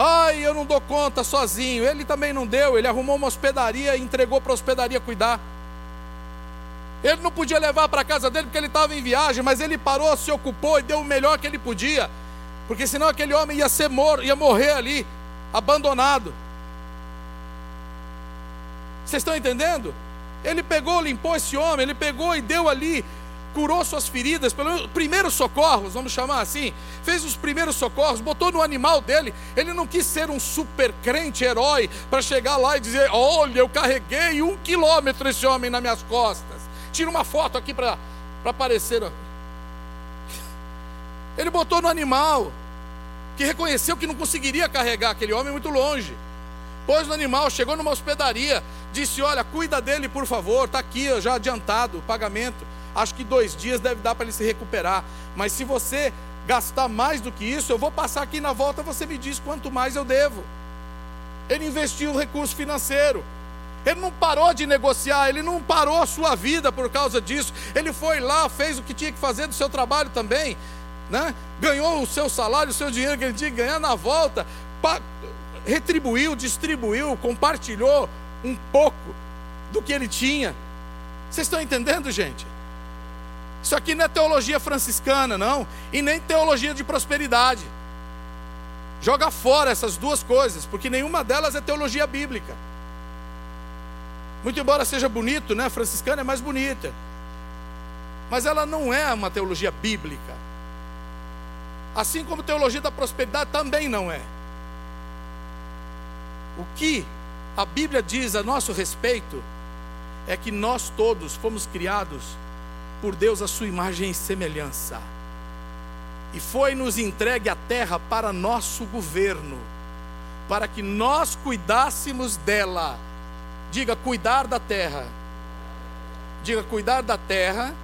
Ai, eu não dou conta sozinho. Ele também não deu. Ele arrumou uma hospedaria e entregou para a hospedaria cuidar. Ele não podia levar para casa dele porque ele estava em viagem, mas ele parou, se ocupou e deu o melhor que ele podia. Porque senão aquele homem ia ser mor ia morrer ali, abandonado. Vocês estão entendendo? Ele pegou, limpou esse homem, ele pegou e deu ali curou suas feridas, pelo primeiros socorros, vamos chamar assim, fez os primeiros socorros, botou no animal dele. Ele não quis ser um super crente herói para chegar lá e dizer: Olha, eu carreguei um quilômetro esse homem nas minhas costas. Tira uma foto aqui para aparecer. Ele botou no animal, que reconheceu que não conseguiria carregar aquele homem muito longe. Pôs no animal, chegou numa hospedaria, disse: Olha, cuida dele, por favor, está aqui já adiantado o pagamento acho que dois dias deve dar para ele se recuperar. Mas se você gastar mais do que isso, eu vou passar aqui na volta, você me diz quanto mais eu devo. Ele investiu o recurso financeiro, Ele não parou de negociar, ele não parou a sua vida por causa disso. Ele foi lá, fez o que tinha que fazer do seu trabalho também, né? ganhou o seu salário, o seu dinheiro que ele tinha que ganhar na volta, retribuiu, distribuiu, compartilhou um pouco do que ele tinha. Vocês estão entendendo, gente? Isso aqui não é teologia franciscana, não, e nem teologia de prosperidade. Joga fora essas duas coisas, porque nenhuma delas é teologia bíblica. Muito embora seja bonito, né? A franciscana é mais bonita. Mas ela não é uma teologia bíblica. Assim como teologia da prosperidade também não é. O que a Bíblia diz a nosso respeito é que nós todos fomos criados por Deus a sua imagem e semelhança. E foi nos entregue a terra para nosso governo, para que nós cuidássemos dela. Diga cuidar da terra. Diga cuidar da terra,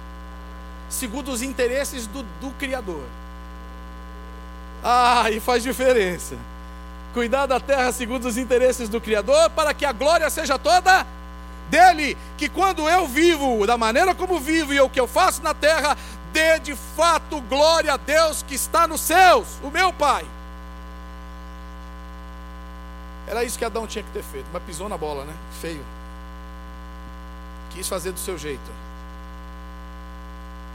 segundo os interesses do, do Criador. Ah, e faz diferença. Cuidar da terra segundo os interesses do Criador, para que a glória seja toda dele, que quando eu vivo da maneira como vivo e o que eu faço na terra, dê de fato glória a Deus que está nos céus, o meu Pai. Era isso que Adão tinha que ter feito, mas pisou na bola, né? Feio. Quis fazer do seu jeito.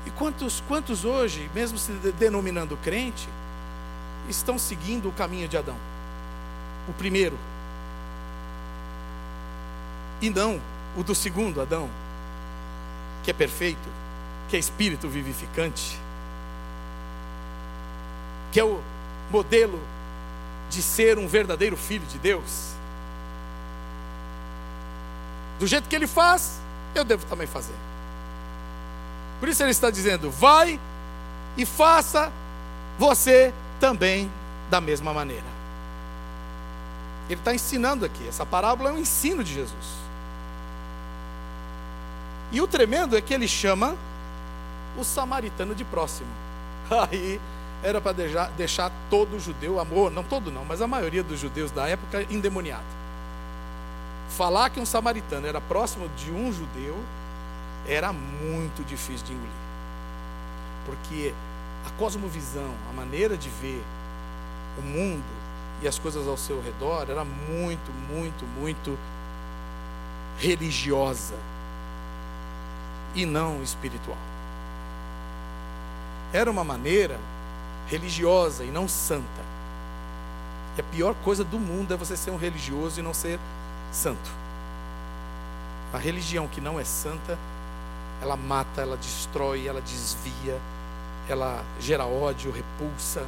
E quantos, quantos hoje, mesmo se denominando crente, estão seguindo o caminho de Adão? O primeiro. E não o do segundo Adão, que é perfeito, que é espírito vivificante, que é o modelo de ser um verdadeiro filho de Deus. Do jeito que ele faz, eu devo também fazer. Por isso ele está dizendo: vai e faça você também da mesma maneira. Ele está ensinando aqui. Essa parábola é um ensino de Jesus. E o tremendo é que ele chama o samaritano de próximo. Aí era para deixar, todo judeu, amor, não todo não, mas a maioria dos judeus da época endemoniado. Falar que um samaritano era próximo de um judeu era muito difícil de engolir. Porque a cosmovisão, a maneira de ver o mundo e as coisas ao seu redor era muito, muito, muito religiosa e não espiritual. Era uma maneira religiosa e não santa. E a pior coisa do mundo é você ser um religioso e não ser santo. A religião que não é santa, ela mata, ela destrói, ela desvia, ela gera ódio, repulsa.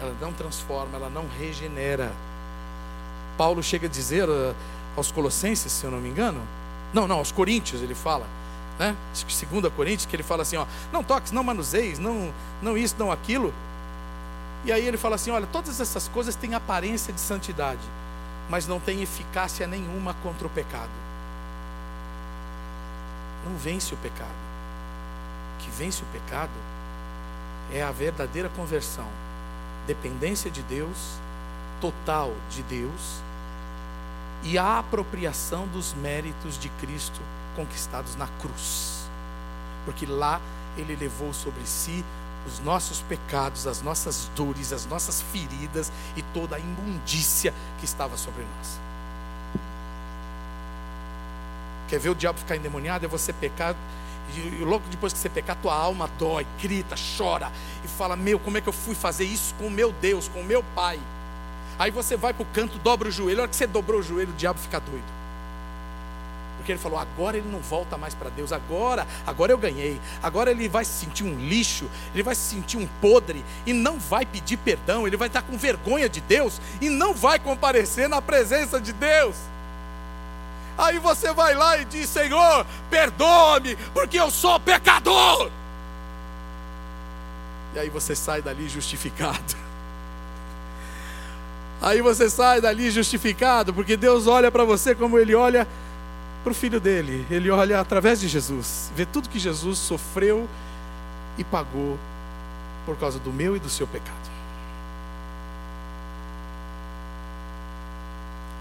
Ela não transforma, ela não regenera. Paulo chega a dizer uh, aos Colossenses, se eu não me engano, não, não, aos Coríntios ele fala, né? Segunda Coríntios, que ele fala assim, ó, não toques, não manuseis, não, não isso, não aquilo. E aí ele fala assim, olha, todas essas coisas têm aparência de santidade, mas não têm eficácia nenhuma contra o pecado. Não vence o pecado. O que vence o pecado é a verdadeira conversão, dependência de Deus, total de Deus e a apropriação dos méritos de Cristo conquistados na cruz. Porque lá ele levou sobre si os nossos pecados, as nossas dores, as nossas feridas e toda a imundícia que estava sobre nós. Quer ver o diabo ficar endemoniado? É você pecar, e logo depois que você pecar, tua alma dói, grita, chora e fala: Meu, como é que eu fui fazer isso com meu Deus, com meu Pai? Aí você vai para o canto, dobra o joelho. A hora que você dobrou o joelho, o diabo fica doido. Porque ele falou: agora ele não volta mais para Deus. Agora, agora eu ganhei. Agora ele vai se sentir um lixo. Ele vai se sentir um podre. E não vai pedir perdão. Ele vai estar com vergonha de Deus. E não vai comparecer na presença de Deus. Aí você vai lá e diz: Senhor, perdoa-me, porque eu sou pecador. E aí você sai dali justificado. Aí você sai dali justificado, porque Deus olha para você como Ele olha para o filho dele. Ele olha através de Jesus, vê tudo que Jesus sofreu e pagou por causa do meu e do seu pecado.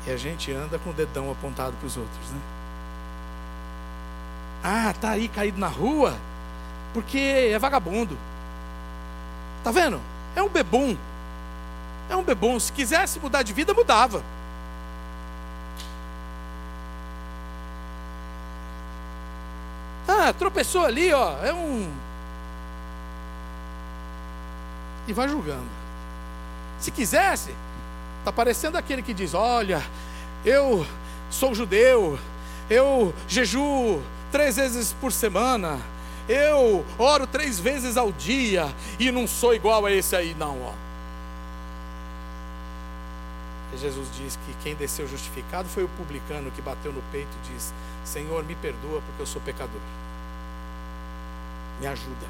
E a gente anda com o dedão apontado para os outros, né? Ah, tá aí caído na rua porque é vagabundo. Tá vendo? É um bebum. É um bebum. Se quisesse mudar de vida, mudava. Ah, tropeçou ali, ó. É um. E vai julgando. Se quisesse, está parecendo aquele que diz: Olha, eu sou judeu, eu jejuo três vezes por semana, eu oro três vezes ao dia e não sou igual a esse aí, não, ó. Jesus diz que quem desceu justificado foi o publicano que bateu no peito e diz: Senhor, me perdoa porque eu sou pecador. Me ajuda.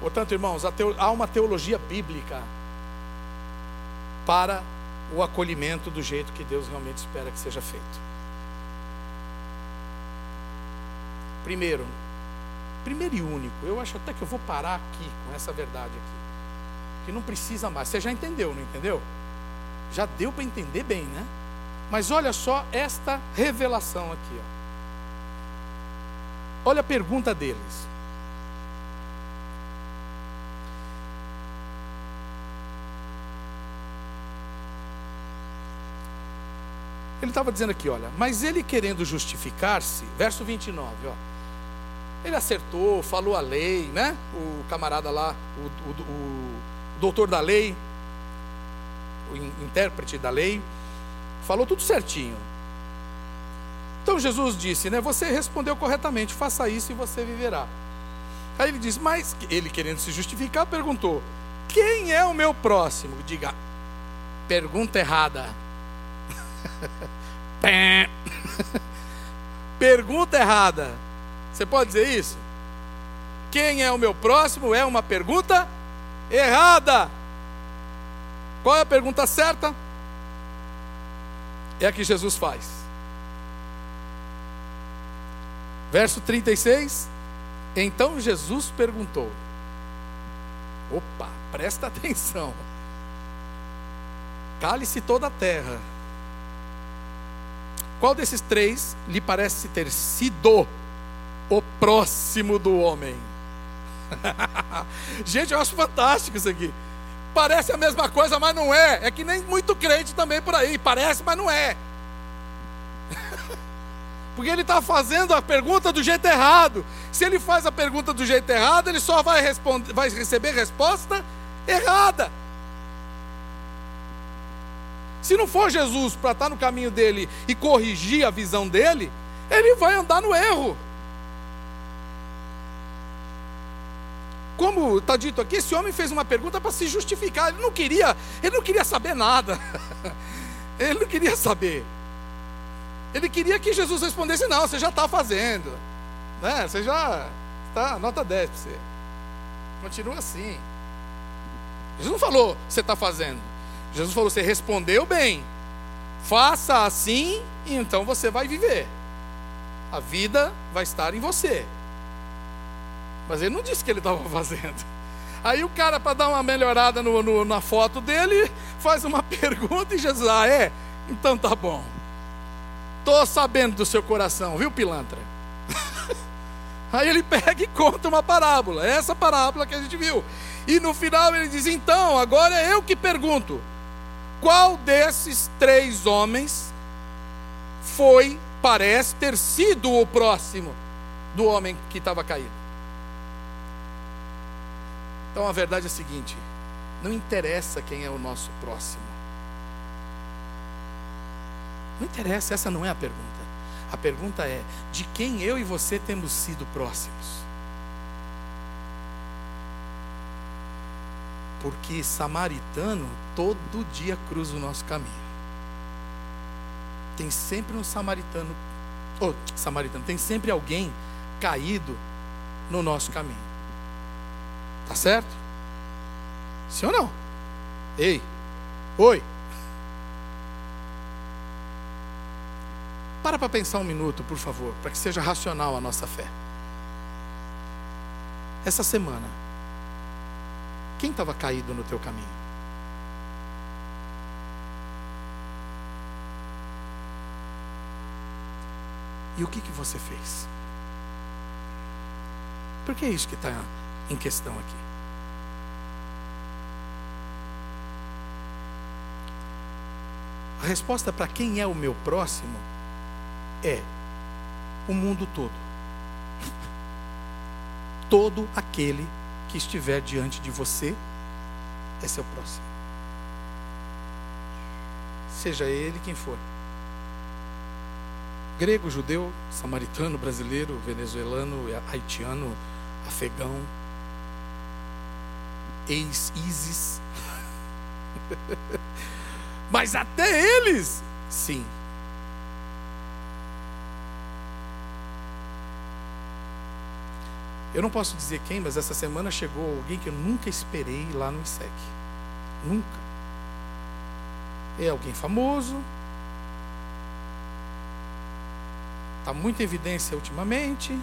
Portanto, irmãos, há uma teologia bíblica para o acolhimento do jeito que Deus realmente espera que seja feito. Primeiro, primeiro e único, eu acho até que eu vou parar aqui com essa verdade aqui. Que não precisa mais. Você já entendeu, não entendeu? Já deu para entender bem, né? Mas olha só esta revelação aqui, ó. Olha a pergunta deles. Ele estava dizendo aqui, olha, mas ele querendo justificar-se, verso 29, ó. Ele acertou, falou a lei, né? O camarada lá, o, o, o doutor da lei, o intérprete da lei, falou tudo certinho. Então Jesus disse, né? Você respondeu corretamente, faça isso e você viverá. Aí ele diz, mas ele querendo se justificar, perguntou: Quem é o meu próximo? Diga, pergunta errada. pergunta errada. Você pode dizer isso? Quem é o meu próximo é uma pergunta errada. Qual é a pergunta certa? É a que Jesus faz. Verso 36. Então Jesus perguntou: Opa, presta atenção. Cale-se toda a terra. Qual desses três lhe parece ter sido o próximo do homem. Gente, eu acho fantástico isso aqui. Parece a mesma coisa, mas não é. É que nem muito crente também por aí. Parece, mas não é. Porque ele está fazendo a pergunta do jeito errado. Se ele faz a pergunta do jeito errado, ele só vai, responder, vai receber resposta errada. Se não for Jesus para estar tá no caminho dele e corrigir a visão dele, ele vai andar no erro. Como está dito aqui, esse homem fez uma pergunta para se justificar. Ele não queria, ele não queria saber nada. ele não queria saber. Ele queria que Jesus respondesse: não, você já está fazendo. Né? Você já está, nota 10 para você. Continua assim. Jesus não falou, você está fazendo. Jesus falou, você respondeu bem. Faça assim e então você vai viver. A vida vai estar em você. Mas ele não disse que ele estava fazendo. Aí o cara, para dar uma melhorada no, no, na foto dele, faz uma pergunta e Jesus, ah, é? Então tá bom. Estou sabendo do seu coração, viu, pilantra? Aí ele pega e conta uma parábola, essa parábola que a gente viu. E no final ele diz: então, agora é eu que pergunto: qual desses três homens foi, parece ter sido o próximo do homem que estava caído? Então a verdade é a seguinte: não interessa quem é o nosso próximo. Não interessa, essa não é a pergunta. A pergunta é: de quem eu e você temos sido próximos? Porque samaritano todo dia cruza o nosso caminho. Tem sempre um samaritano, oh, samaritano, tem sempre alguém caído no nosso caminho. Tá certo? Sim ou não? Ei. Oi. Para para pensar um minuto, por favor, para que seja racional a nossa fé. Essa semana, quem estava caído no teu caminho? E o que, que você fez? Porque é isso que está em questão aqui. A resposta para quem é o meu próximo é o mundo todo. Todo aquele que estiver diante de você é seu próximo. Seja ele quem for. Grego, judeu, samaritano, brasileiro, venezuelano, haitiano, afegão, ex-ISIS. Mas até eles, sim. Eu não posso dizer quem, mas essa semana chegou alguém que eu nunca esperei lá no ISEC. Nunca. É alguém famoso. Está muito em evidência ultimamente.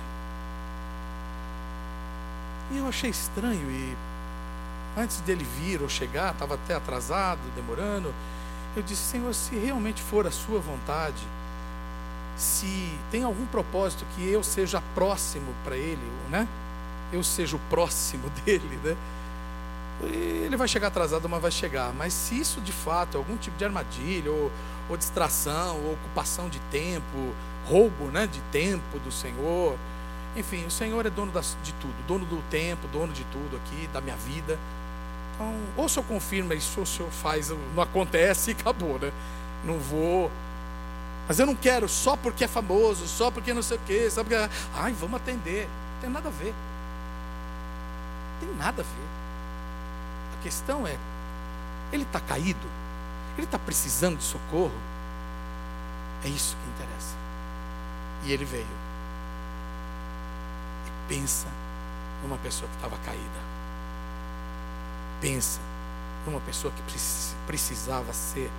E eu achei estranho. E antes dele vir ou chegar, estava até atrasado, demorando. Eu disse, Senhor, se realmente for a sua vontade, se tem algum propósito que eu seja próximo para ele, né? Eu seja o próximo dele, né? Ele vai chegar atrasado, mas vai chegar. Mas se isso de fato é algum tipo de armadilha, ou, ou distração, ou ocupação de tempo, roubo né, de tempo do Senhor, enfim, o Senhor é dono de tudo, dono do tempo, dono de tudo aqui, da minha vida. Então, ou o senhor confirma isso, ou o senhor faz, não acontece e acabou, né? Não vou. Mas eu não quero só porque é famoso, só porque não sei o quê, só porque. Ai, vamos atender. Não tem nada a ver. Não tem nada a ver. A questão é: ele está caído? Ele está precisando de socorro? É isso que interessa. E ele veio. E pensa numa pessoa que estava caída pensa numa pessoa que precisava ser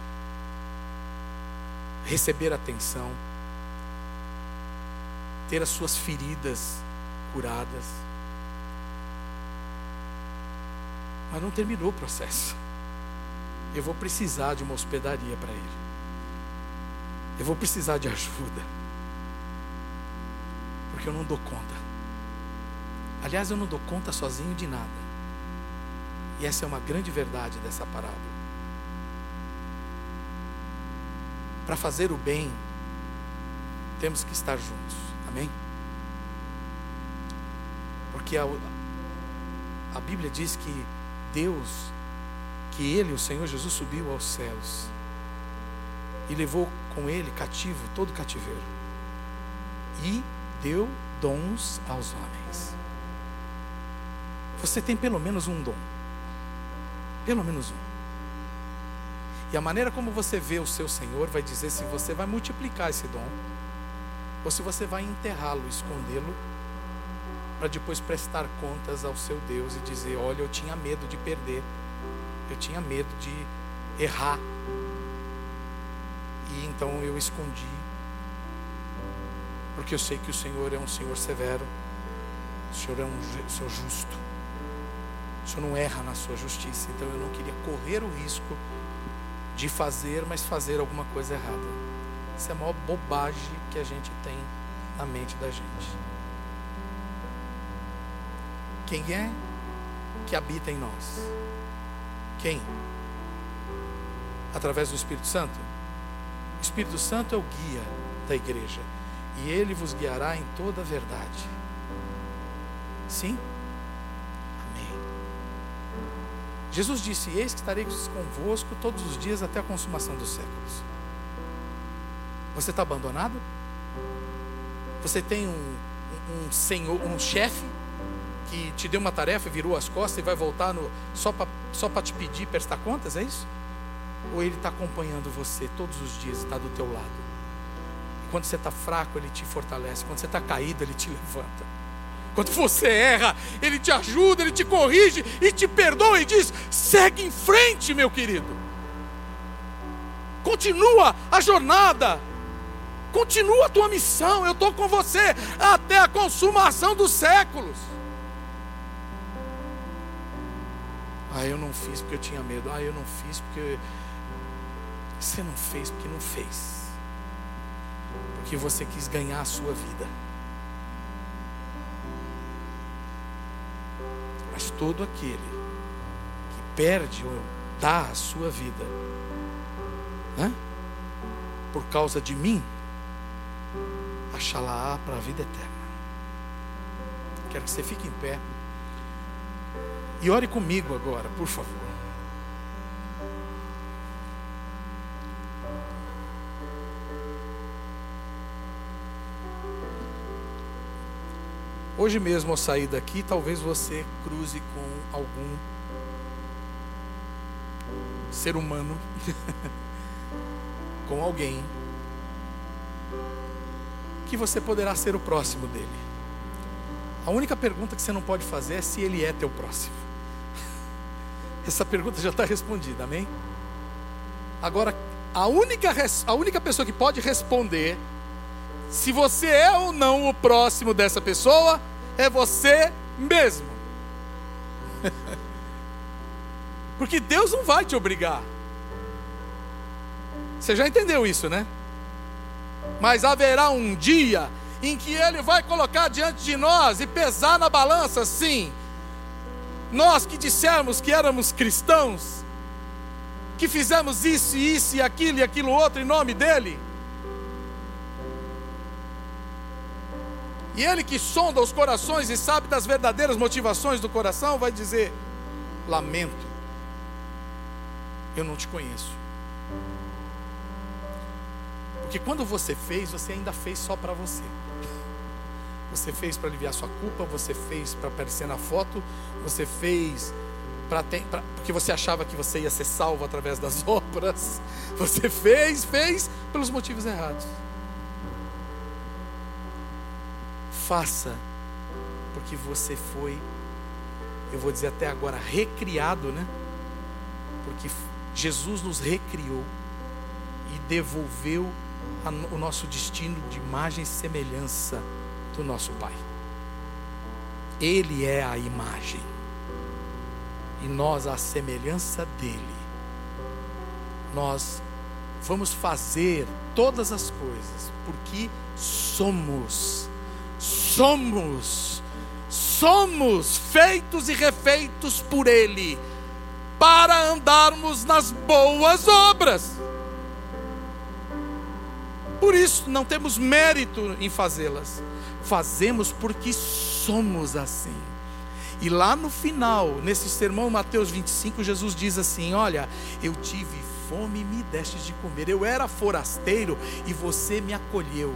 receber atenção, ter as suas feridas curadas. Mas não terminou o processo. Eu vou precisar de uma hospedaria para ele. Eu vou precisar de ajuda. Porque eu não dou conta. Aliás, eu não dou conta sozinho de nada. E essa é uma grande verdade dessa parábola. Para fazer o bem, temos que estar juntos. Amém? Porque a, a Bíblia diz que Deus, que Ele, o Senhor Jesus, subiu aos céus e levou com Ele cativo todo cativeiro e deu dons aos homens. Você tem pelo menos um dom. Pelo menos um. E a maneira como você vê o seu Senhor vai dizer se você vai multiplicar esse dom ou se você vai enterrá-lo, escondê-lo, para depois prestar contas ao seu Deus e dizer: Olha, eu tinha medo de perder, eu tinha medo de errar, e então eu escondi, porque eu sei que o Senhor é um Senhor severo, o Senhor é um Senhor justo. O Senhor não erra na sua justiça, então eu não queria correr o risco de fazer, mas fazer alguma coisa errada. Isso é a maior bobagem que a gente tem na mente da gente. Quem é que habita em nós? Quem? Através do Espírito Santo? O Espírito Santo é o guia da igreja e ele vos guiará em toda a verdade. Sim? Jesus disse: Eis que estarei convosco todos os dias até a consumação dos séculos. Você está abandonado? Você tem um, um senhor, um chefe que te deu uma tarefa, virou as costas e vai voltar no, só para só te pedir prestar contas? É isso? Ou ele está acompanhando você todos os dias, está do teu lado? E quando você está fraco, ele te fortalece. Quando você está caído, ele te levanta. Quando você erra, Ele te ajuda, Ele te corrige e te perdoa e diz: segue em frente, meu querido. Continua a jornada. Continua a tua missão. Eu estou com você até a consumação dos séculos. Ah, eu não fiz porque eu tinha medo. Ah, eu não fiz porque. Você não fez porque não fez. porque você quis ganhar a sua vida. Todo aquele que perde ou dá a sua vida, né? por causa de mim, achá-la para a vida eterna. Quero que você fique em pé e ore comigo agora, por favor. Hoje mesmo ao sair daqui, talvez você cruze com algum ser humano, com alguém que você poderá ser o próximo dele. A única pergunta que você não pode fazer é se ele é teu próximo. Essa pergunta já está respondida, amém? Agora, a única, a única pessoa que pode responder se você é ou não o próximo dessa pessoa é você mesmo. Porque Deus não vai te obrigar. Você já entendeu isso, né? Mas haverá um dia em que Ele vai colocar diante de nós e pesar na balança, sim. Nós que dissemos que éramos cristãos, que fizemos isso, isso e aquilo e aquilo outro em nome dEle. E Ele que sonda os corações e sabe das verdadeiras motivações do coração, vai dizer: Lamento, eu não te conheço. Porque quando você fez, você ainda fez só para você. Você fez para aliviar sua culpa, você fez para aparecer na foto, você fez para porque você achava que você ia ser salvo através das obras. Você fez, fez pelos motivos errados. Faça, porque você foi, eu vou dizer até agora, recriado, né? Porque Jesus nos recriou e devolveu o nosso destino de imagem e semelhança do nosso Pai. Ele é a imagem e nós a semelhança dele. Nós vamos fazer todas as coisas porque somos somos, somos feitos e refeitos por Ele, para andarmos nas boas obras. Por isso não temos mérito em fazê-las, fazemos porque somos assim. E lá no final, nesse sermão Mateus 25, Jesus diz assim: Olha, eu tive fome e me deste de comer, eu era forasteiro e você me acolheu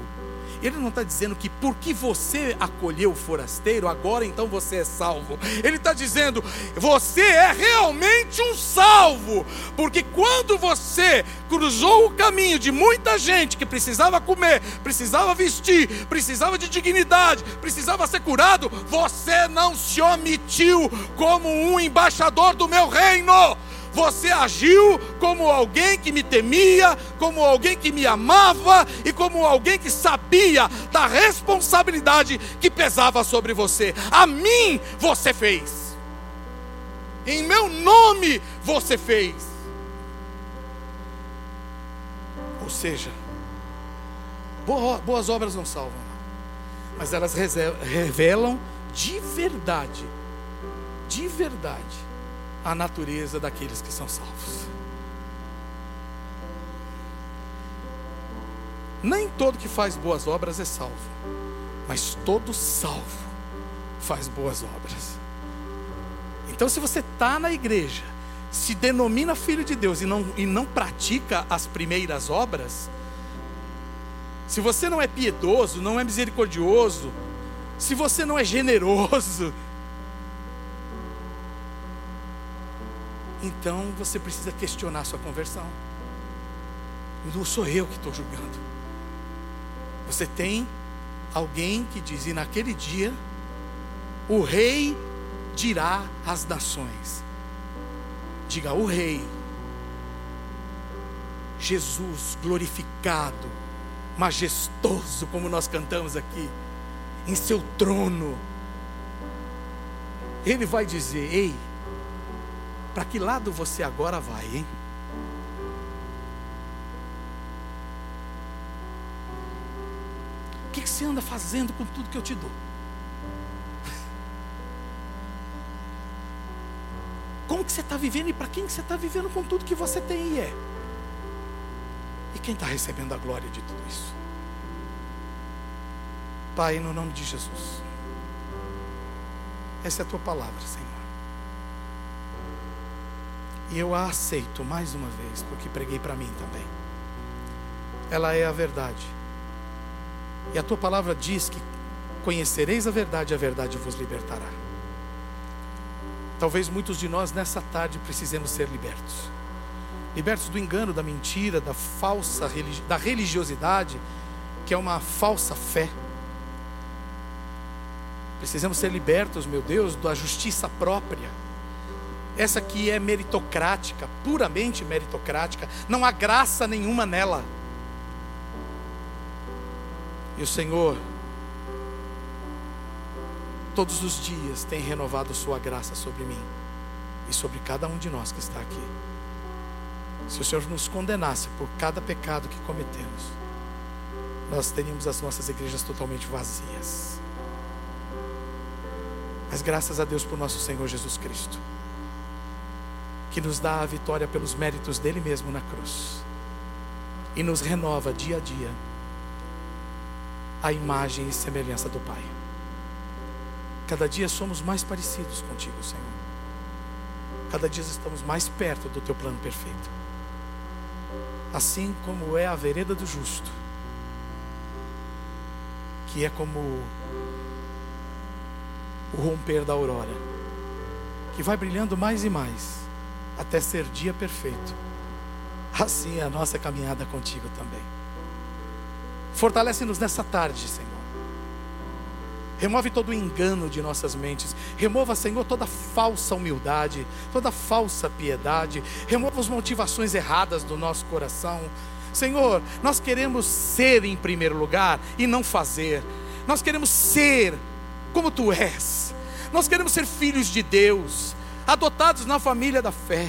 ele não está dizendo que porque você acolheu o forasteiro, agora então você é salvo. Ele está dizendo, você é realmente um salvo. Porque quando você cruzou o caminho de muita gente que precisava comer, precisava vestir, precisava de dignidade, precisava ser curado, você não se omitiu como um embaixador do meu reino. Você agiu como alguém que me temia, como alguém que me amava e como alguém que sabia da responsabilidade que pesava sobre você. A mim você fez. Em meu nome você fez. Ou seja, boas obras não salvam, mas elas revelam de verdade, de verdade, a natureza daqueles que são salvos. Nem todo que faz boas obras é salvo, mas todo salvo faz boas obras. Então, se você está na igreja, se denomina filho de Deus e não, e não pratica as primeiras obras, se você não é piedoso, não é misericordioso, se você não é generoso, então você precisa questionar sua conversão. Não sou eu que estou julgando. Você tem alguém que diz, e naquele dia, o rei dirá às nações. Diga, o rei, Jesus glorificado, majestoso, como nós cantamos aqui, em seu trono, ele vai dizer: Ei, para que lado você agora vai, hein? O que você anda fazendo com tudo que eu te dou? Como que você está vivendo e para quem que você está vivendo com tudo que você tem e é? E quem está recebendo a glória de tudo isso? Pai, no nome de Jesus. Essa é a tua palavra, Senhor. E eu a aceito mais uma vez, porque preguei para mim também. Ela é a verdade. E a tua palavra diz que conhecereis a verdade e a verdade vos libertará. Talvez muitos de nós nessa tarde precisemos ser libertos. Libertos do engano, da mentira, da falsa da religiosidade, que é uma falsa fé. Precisamos ser libertos, meu Deus, da justiça própria. Essa que é meritocrática, puramente meritocrática, não há graça nenhuma nela. E o Senhor, todos os dias, tem renovado Sua graça sobre mim e sobre cada um de nós que está aqui. Se o Senhor nos condenasse por cada pecado que cometemos, nós teríamos as nossas igrejas totalmente vazias. Mas graças a Deus por nosso Senhor Jesus Cristo, que nos dá a vitória pelos méritos dele mesmo na cruz e nos renova dia a dia a imagem e semelhança do Pai. Cada dia somos mais parecidos contigo, Senhor. Cada dia estamos mais perto do teu plano perfeito. Assim como é a vereda do justo, que é como o romper da aurora, que vai brilhando mais e mais, até ser dia perfeito. Assim é a nossa caminhada contigo também. Fortalece-nos nessa tarde, Senhor. Remove todo o engano de nossas mentes. Remova, Senhor, toda falsa humildade, toda falsa piedade. Remova as motivações erradas do nosso coração. Senhor, nós queremos ser em primeiro lugar e não fazer. Nós queremos ser como tu és. Nós queremos ser filhos de Deus, adotados na família da fé.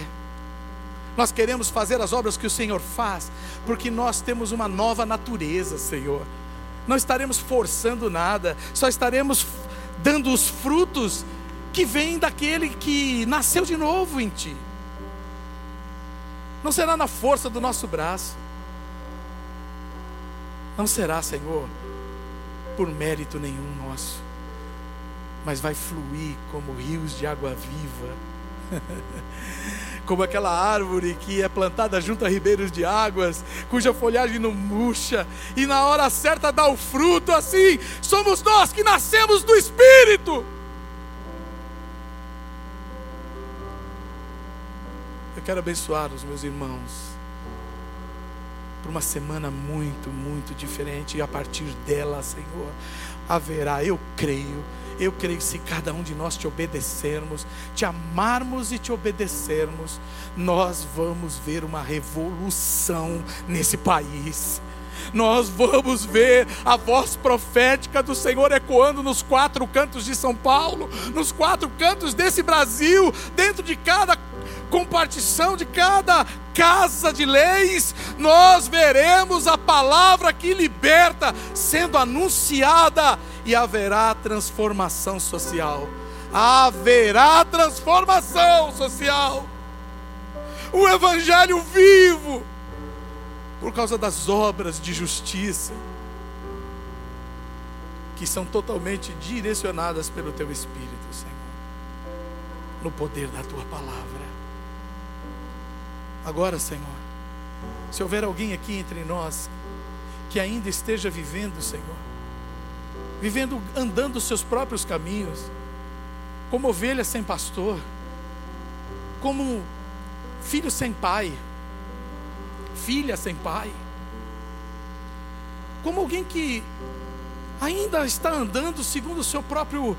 Nós queremos fazer as obras que o Senhor faz, porque nós temos uma nova natureza, Senhor. Não estaremos forçando nada, só estaremos dando os frutos que vêm daquele que nasceu de novo em Ti. Não será na força do nosso braço, não será, Senhor, por mérito nenhum nosso, mas vai fluir como rios de água viva como aquela árvore que é plantada junto a ribeiros de águas, cuja folhagem não murcha, e na hora certa dá o fruto, assim somos nós que nascemos do Espírito. Eu quero abençoar os meus irmãos por uma semana muito, muito diferente, e a partir dela, Senhor, haverá, eu creio, eu creio que se cada um de nós te obedecermos, te amarmos e te obedecermos, nós vamos ver uma revolução nesse país. Nós vamos ver a voz profética do Senhor ecoando nos quatro cantos de São Paulo, nos quatro cantos desse Brasil, dentro de cada compartição de cada casa de leis, nós veremos a palavra que liberta sendo anunciada e haverá transformação social. Haverá transformação social. O Evangelho vivo, por causa das obras de justiça, que são totalmente direcionadas pelo Teu Espírito, Senhor, no poder da Tua palavra. Agora, Senhor, se houver alguém aqui entre nós que ainda esteja vivendo, Senhor, vivendo, andando os seus próprios caminhos, como ovelha sem pastor, como filho sem pai, filha sem pai, como alguém que ainda está andando segundo o seu próprio,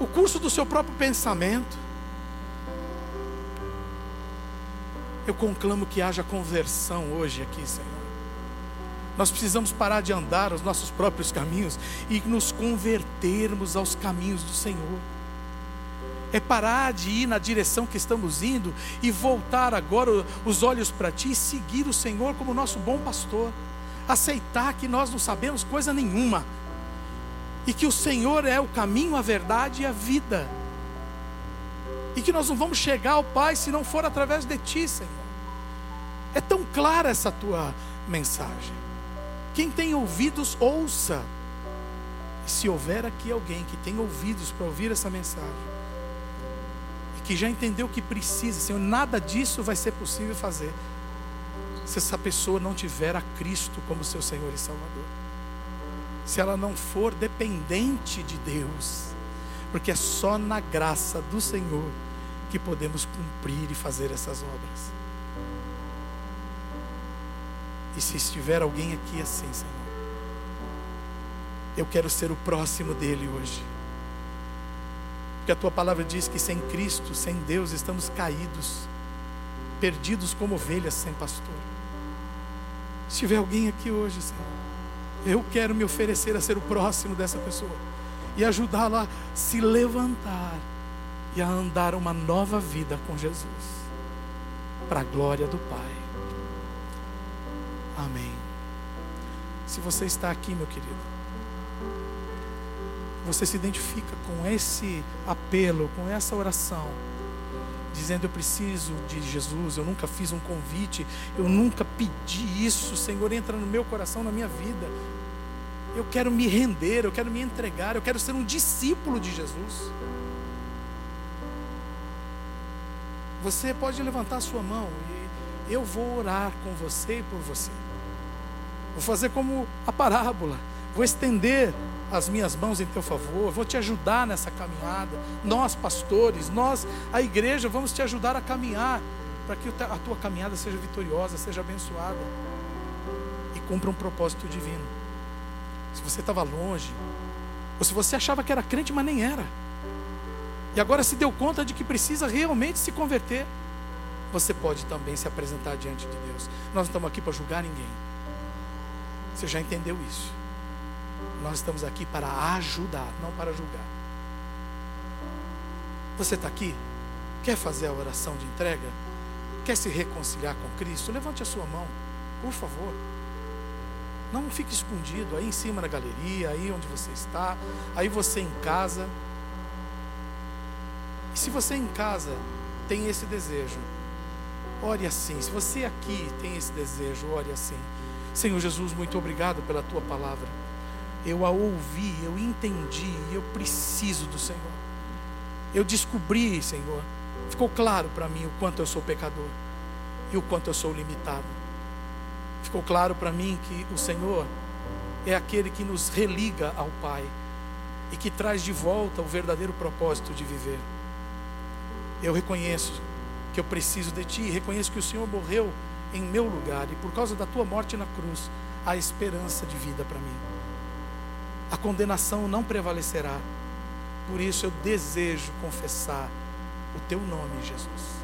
o curso do seu próprio pensamento. Eu conclamo que haja conversão hoje aqui, Senhor. Nós precisamos parar de andar os nossos próprios caminhos e nos convertermos aos caminhos do Senhor. É parar de ir na direção que estamos indo e voltar agora os olhos para Ti e seguir o Senhor como nosso bom pastor. Aceitar que nós não sabemos coisa nenhuma E que o Senhor é o caminho, a verdade e a vida. E que nós não vamos chegar ao Pai se não for através de Ti, Senhor. É tão clara essa tua mensagem. Quem tem ouvidos, ouça. E se houver aqui alguém que tem ouvidos para ouvir essa mensagem, e que já entendeu que precisa, Senhor, nada disso vai ser possível fazer se essa pessoa não tiver a Cristo como seu Senhor e Salvador. Se ela não for dependente de Deus, porque é só na graça do Senhor que podemos cumprir e fazer essas obras. E se estiver alguém aqui assim, Senhor, eu quero ser o próximo dele hoje. Porque a tua palavra diz que sem Cristo, sem Deus, estamos caídos, perdidos como ovelhas sem pastor. Se tiver alguém aqui hoje, Senhor, eu quero me oferecer a ser o próximo dessa pessoa e ajudá-la a se levantar e a andar uma nova vida com Jesus, para a glória do Pai. Amém. Se você está aqui, meu querido, você se identifica com esse apelo, com essa oração, dizendo: Eu preciso de Jesus, eu nunca fiz um convite, eu nunca pedi isso, Senhor, entra no meu coração, na minha vida. Eu quero me render, eu quero me entregar, eu quero ser um discípulo de Jesus. Você pode levantar a sua mão e eu vou orar com você e por você. Vou fazer como a parábola. Vou estender as minhas mãos em teu favor, vou te ajudar nessa caminhada. Nós, pastores, nós, a igreja, vamos te ajudar a caminhar para que a tua caminhada seja vitoriosa, seja abençoada e cumpra um propósito divino. Se você estava longe, ou se você achava que era crente, mas nem era, e agora se deu conta de que precisa realmente se converter, você pode também se apresentar diante de Deus. Nós não estamos aqui para julgar ninguém. Você já entendeu isso? Nós estamos aqui para ajudar, não para julgar. Você está aqui? Quer fazer a oração de entrega? Quer se reconciliar com Cristo? Levante a sua mão, por favor. Não fique escondido aí em cima na galeria, aí onde você está, aí você em casa. E se você em casa tem esse desejo, ore assim. Se você aqui tem esse desejo, ore assim. Senhor Jesus, muito obrigado pela tua palavra. Eu a ouvi, eu entendi, eu preciso do Senhor. Eu descobri, Senhor, ficou claro para mim o quanto eu sou pecador e o quanto eu sou limitado. Ficou claro para mim que o Senhor é aquele que nos religa ao Pai e que traz de volta o verdadeiro propósito de viver. Eu reconheço que eu preciso de Ti, reconheço que o Senhor morreu em meu lugar, e por causa da tua morte na cruz, há esperança de vida para mim. A condenação não prevalecerá. Por isso eu desejo confessar o teu nome, Jesus.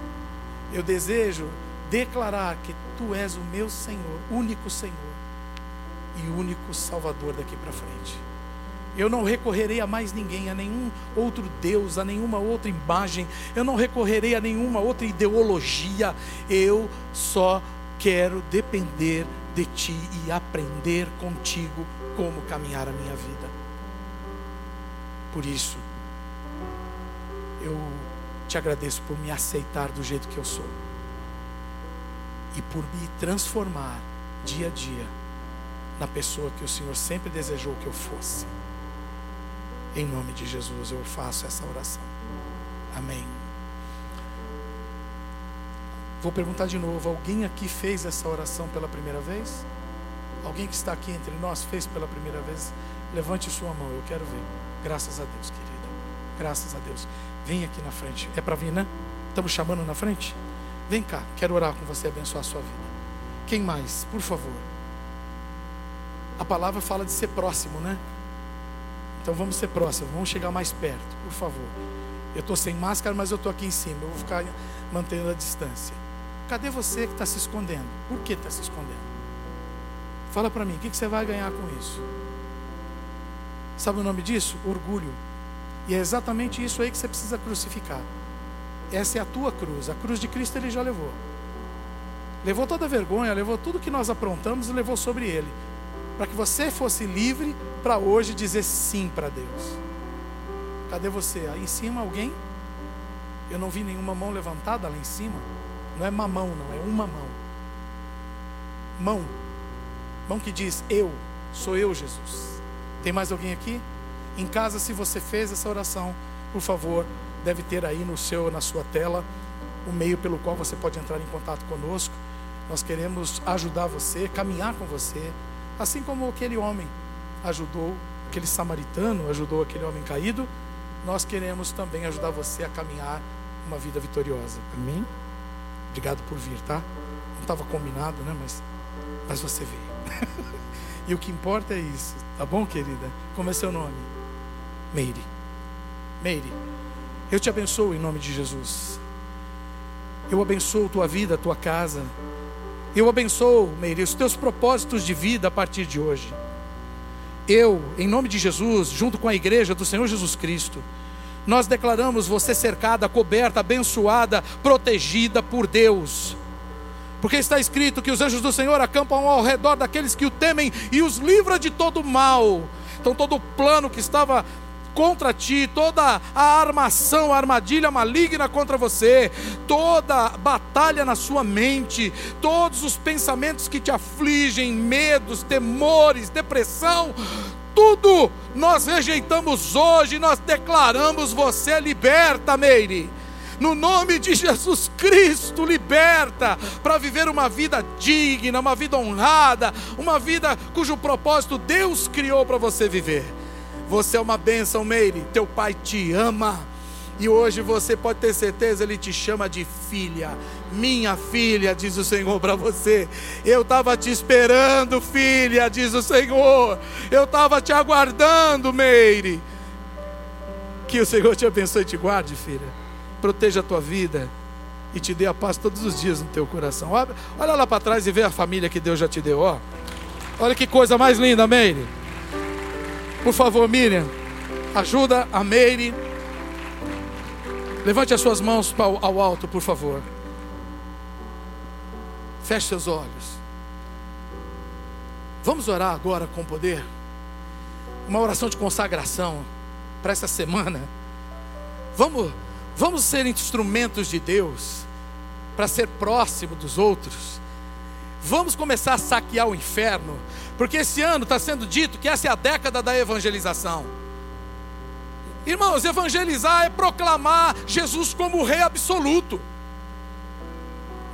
Eu desejo declarar que tu és o meu Senhor, único Senhor e único Salvador daqui para frente. Eu não recorrerei a mais ninguém, a nenhum outro Deus, a nenhuma outra imagem. Eu não recorrerei a nenhuma outra ideologia. Eu só quero depender de ti e aprender contigo como caminhar a minha vida. Por isso, eu te agradeço por me aceitar do jeito que eu sou e por me transformar dia a dia na pessoa que o Senhor sempre desejou que eu fosse. Em nome de Jesus eu faço essa oração. Amém. Vou perguntar de novo: alguém aqui fez essa oração pela primeira vez? Alguém que está aqui entre nós fez pela primeira vez? Levante sua mão, eu quero ver. Graças a Deus, querida. Graças a Deus. Vem aqui na frente. É para vir, né? Estamos chamando na frente? Vem cá, quero orar com você, abençoar a sua vida. Quem mais? Por favor. A palavra fala de ser próximo, né? Então vamos ser próximos, vamos chegar mais perto, por favor. Eu estou sem máscara, mas eu estou aqui em cima. Eu vou ficar mantendo a distância. Cadê você que está se escondendo? Por que está se escondendo? Fala para mim, o que, que você vai ganhar com isso? Sabe o nome disso? Orgulho. E é exatamente isso aí que você precisa crucificar. Essa é a tua cruz. A cruz de Cristo ele já levou. Levou toda a vergonha, levou tudo que nós aprontamos e levou sobre ele. para que você fosse livre para hoje dizer sim para Deus. Cadê você? Aí em cima alguém? Eu não vi nenhuma mão levantada lá em cima. Não é mamão, não, é uma mão. Mão. Mão que diz: Eu, sou eu, Jesus. Tem mais alguém aqui? Em casa, se você fez essa oração, por favor, deve ter aí no seu, na sua tela, o meio pelo qual você pode entrar em contato conosco. Nós queremos ajudar você, caminhar com você, assim como aquele homem ajudou, aquele samaritano ajudou aquele homem caído, nós queremos também ajudar você a caminhar uma vida vitoriosa. Amém? Obrigado por vir, tá? Não estava combinado, né? Mas, mas você veio. e o que importa é isso, tá bom, querida? Como é seu nome? Meire. Meire. Eu te abençoo em nome de Jesus. Eu abençoo tua vida, tua casa. Eu abençoo, Meire, os teus propósitos de vida a partir de hoje. Eu, em nome de Jesus, junto com a igreja do Senhor Jesus Cristo, nós declaramos você cercada, coberta, abençoada, protegida por Deus. Porque está escrito que os anjos do Senhor acampam ao redor daqueles que o temem e os livra de todo mal. Então, todo o plano que estava contra ti, toda a armação, a armadilha maligna contra você, toda batalha na sua mente, todos os pensamentos que te afligem, medos, temores, depressão, tudo nós rejeitamos hoje, nós declaramos você liberta, Meire. No nome de Jesus Cristo, liberta para viver uma vida digna, uma vida honrada, uma vida cujo propósito Deus criou para você viver. Você é uma bênção, Meire. Teu pai te ama. E hoje você pode ter certeza, Ele te chama de filha. Minha filha, diz o Senhor para você. Eu estava te esperando, filha, diz o Senhor. Eu estava te aguardando, Meire. Que o Senhor te abençoe e te guarde, filha. Proteja a tua vida e te dê a paz todos os dias no teu coração. Olha lá para trás e vê a família que Deus já te deu, ó. Olha que coisa mais linda, Meire. Por favor, Miriam, ajuda a Meire. Levante as suas mãos ao alto, por favor. Feche seus olhos. Vamos orar agora com poder. Uma oração de consagração para essa semana. Vamos, vamos ser instrumentos de Deus para ser próximo dos outros. Vamos começar a saquear o inferno. Porque esse ano está sendo dito que essa é a década da evangelização. Irmãos, evangelizar é proclamar Jesus como o rei absoluto.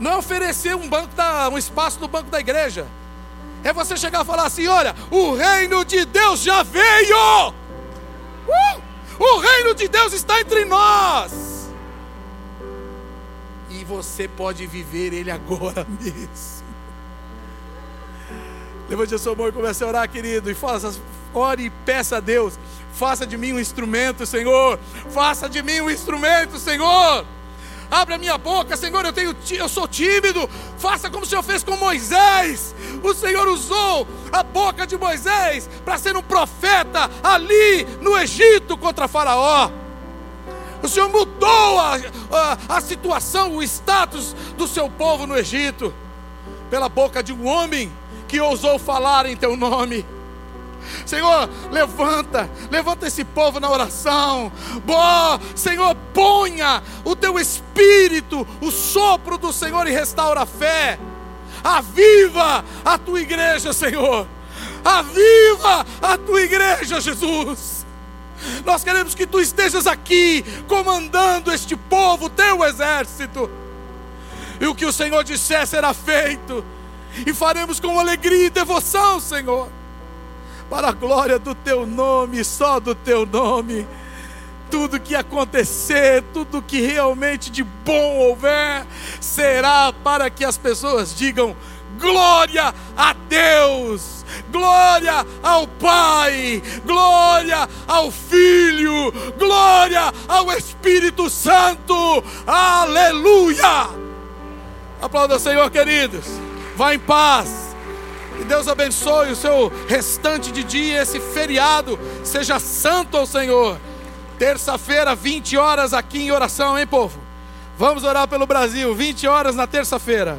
Não é oferecer um banco da, um espaço no banco da igreja. É você chegar e falar assim: olha, o reino de Deus já veio. Uh! O reino de Deus está entre nós. E você pode viver ele agora mesmo. Levante a sua mão e comece a orar, querido. E faça, ore e peça a Deus. Faça de mim um instrumento, Senhor. Faça de mim um instrumento, Senhor. Abra minha boca, Senhor. Eu, tenho, eu sou tímido. Faça como o Senhor fez com Moisés. O Senhor usou a boca de Moisés para ser um profeta ali no Egito contra Faraó. O Senhor mudou a, a, a situação, o status do seu povo no Egito, pela boca de um homem que ousou falar em teu nome. Senhor, levanta, levanta esse povo na oração. Boa, Senhor, ponha o teu espírito, o sopro do Senhor e restaura a fé. Aviva a tua igreja, Senhor. Aviva a tua igreja, Jesus. Nós queremos que tu estejas aqui comandando este povo, teu exército. E o que o Senhor disser será feito e faremos com alegria e devoção, Senhor, para a glória do Teu nome, só do Teu nome. Tudo que acontecer, tudo que realmente de bom houver, será para que as pessoas digam: glória a Deus, glória ao Pai, glória ao Filho, glória ao Espírito Santo, aleluia! Aplauda o Senhor, queridos. Vá em paz. Que Deus abençoe o seu restante de dia, esse feriado. Seja santo ao Senhor. Terça-feira, 20 horas aqui em oração, hein, povo? Vamos orar pelo Brasil, 20 horas na terça-feira.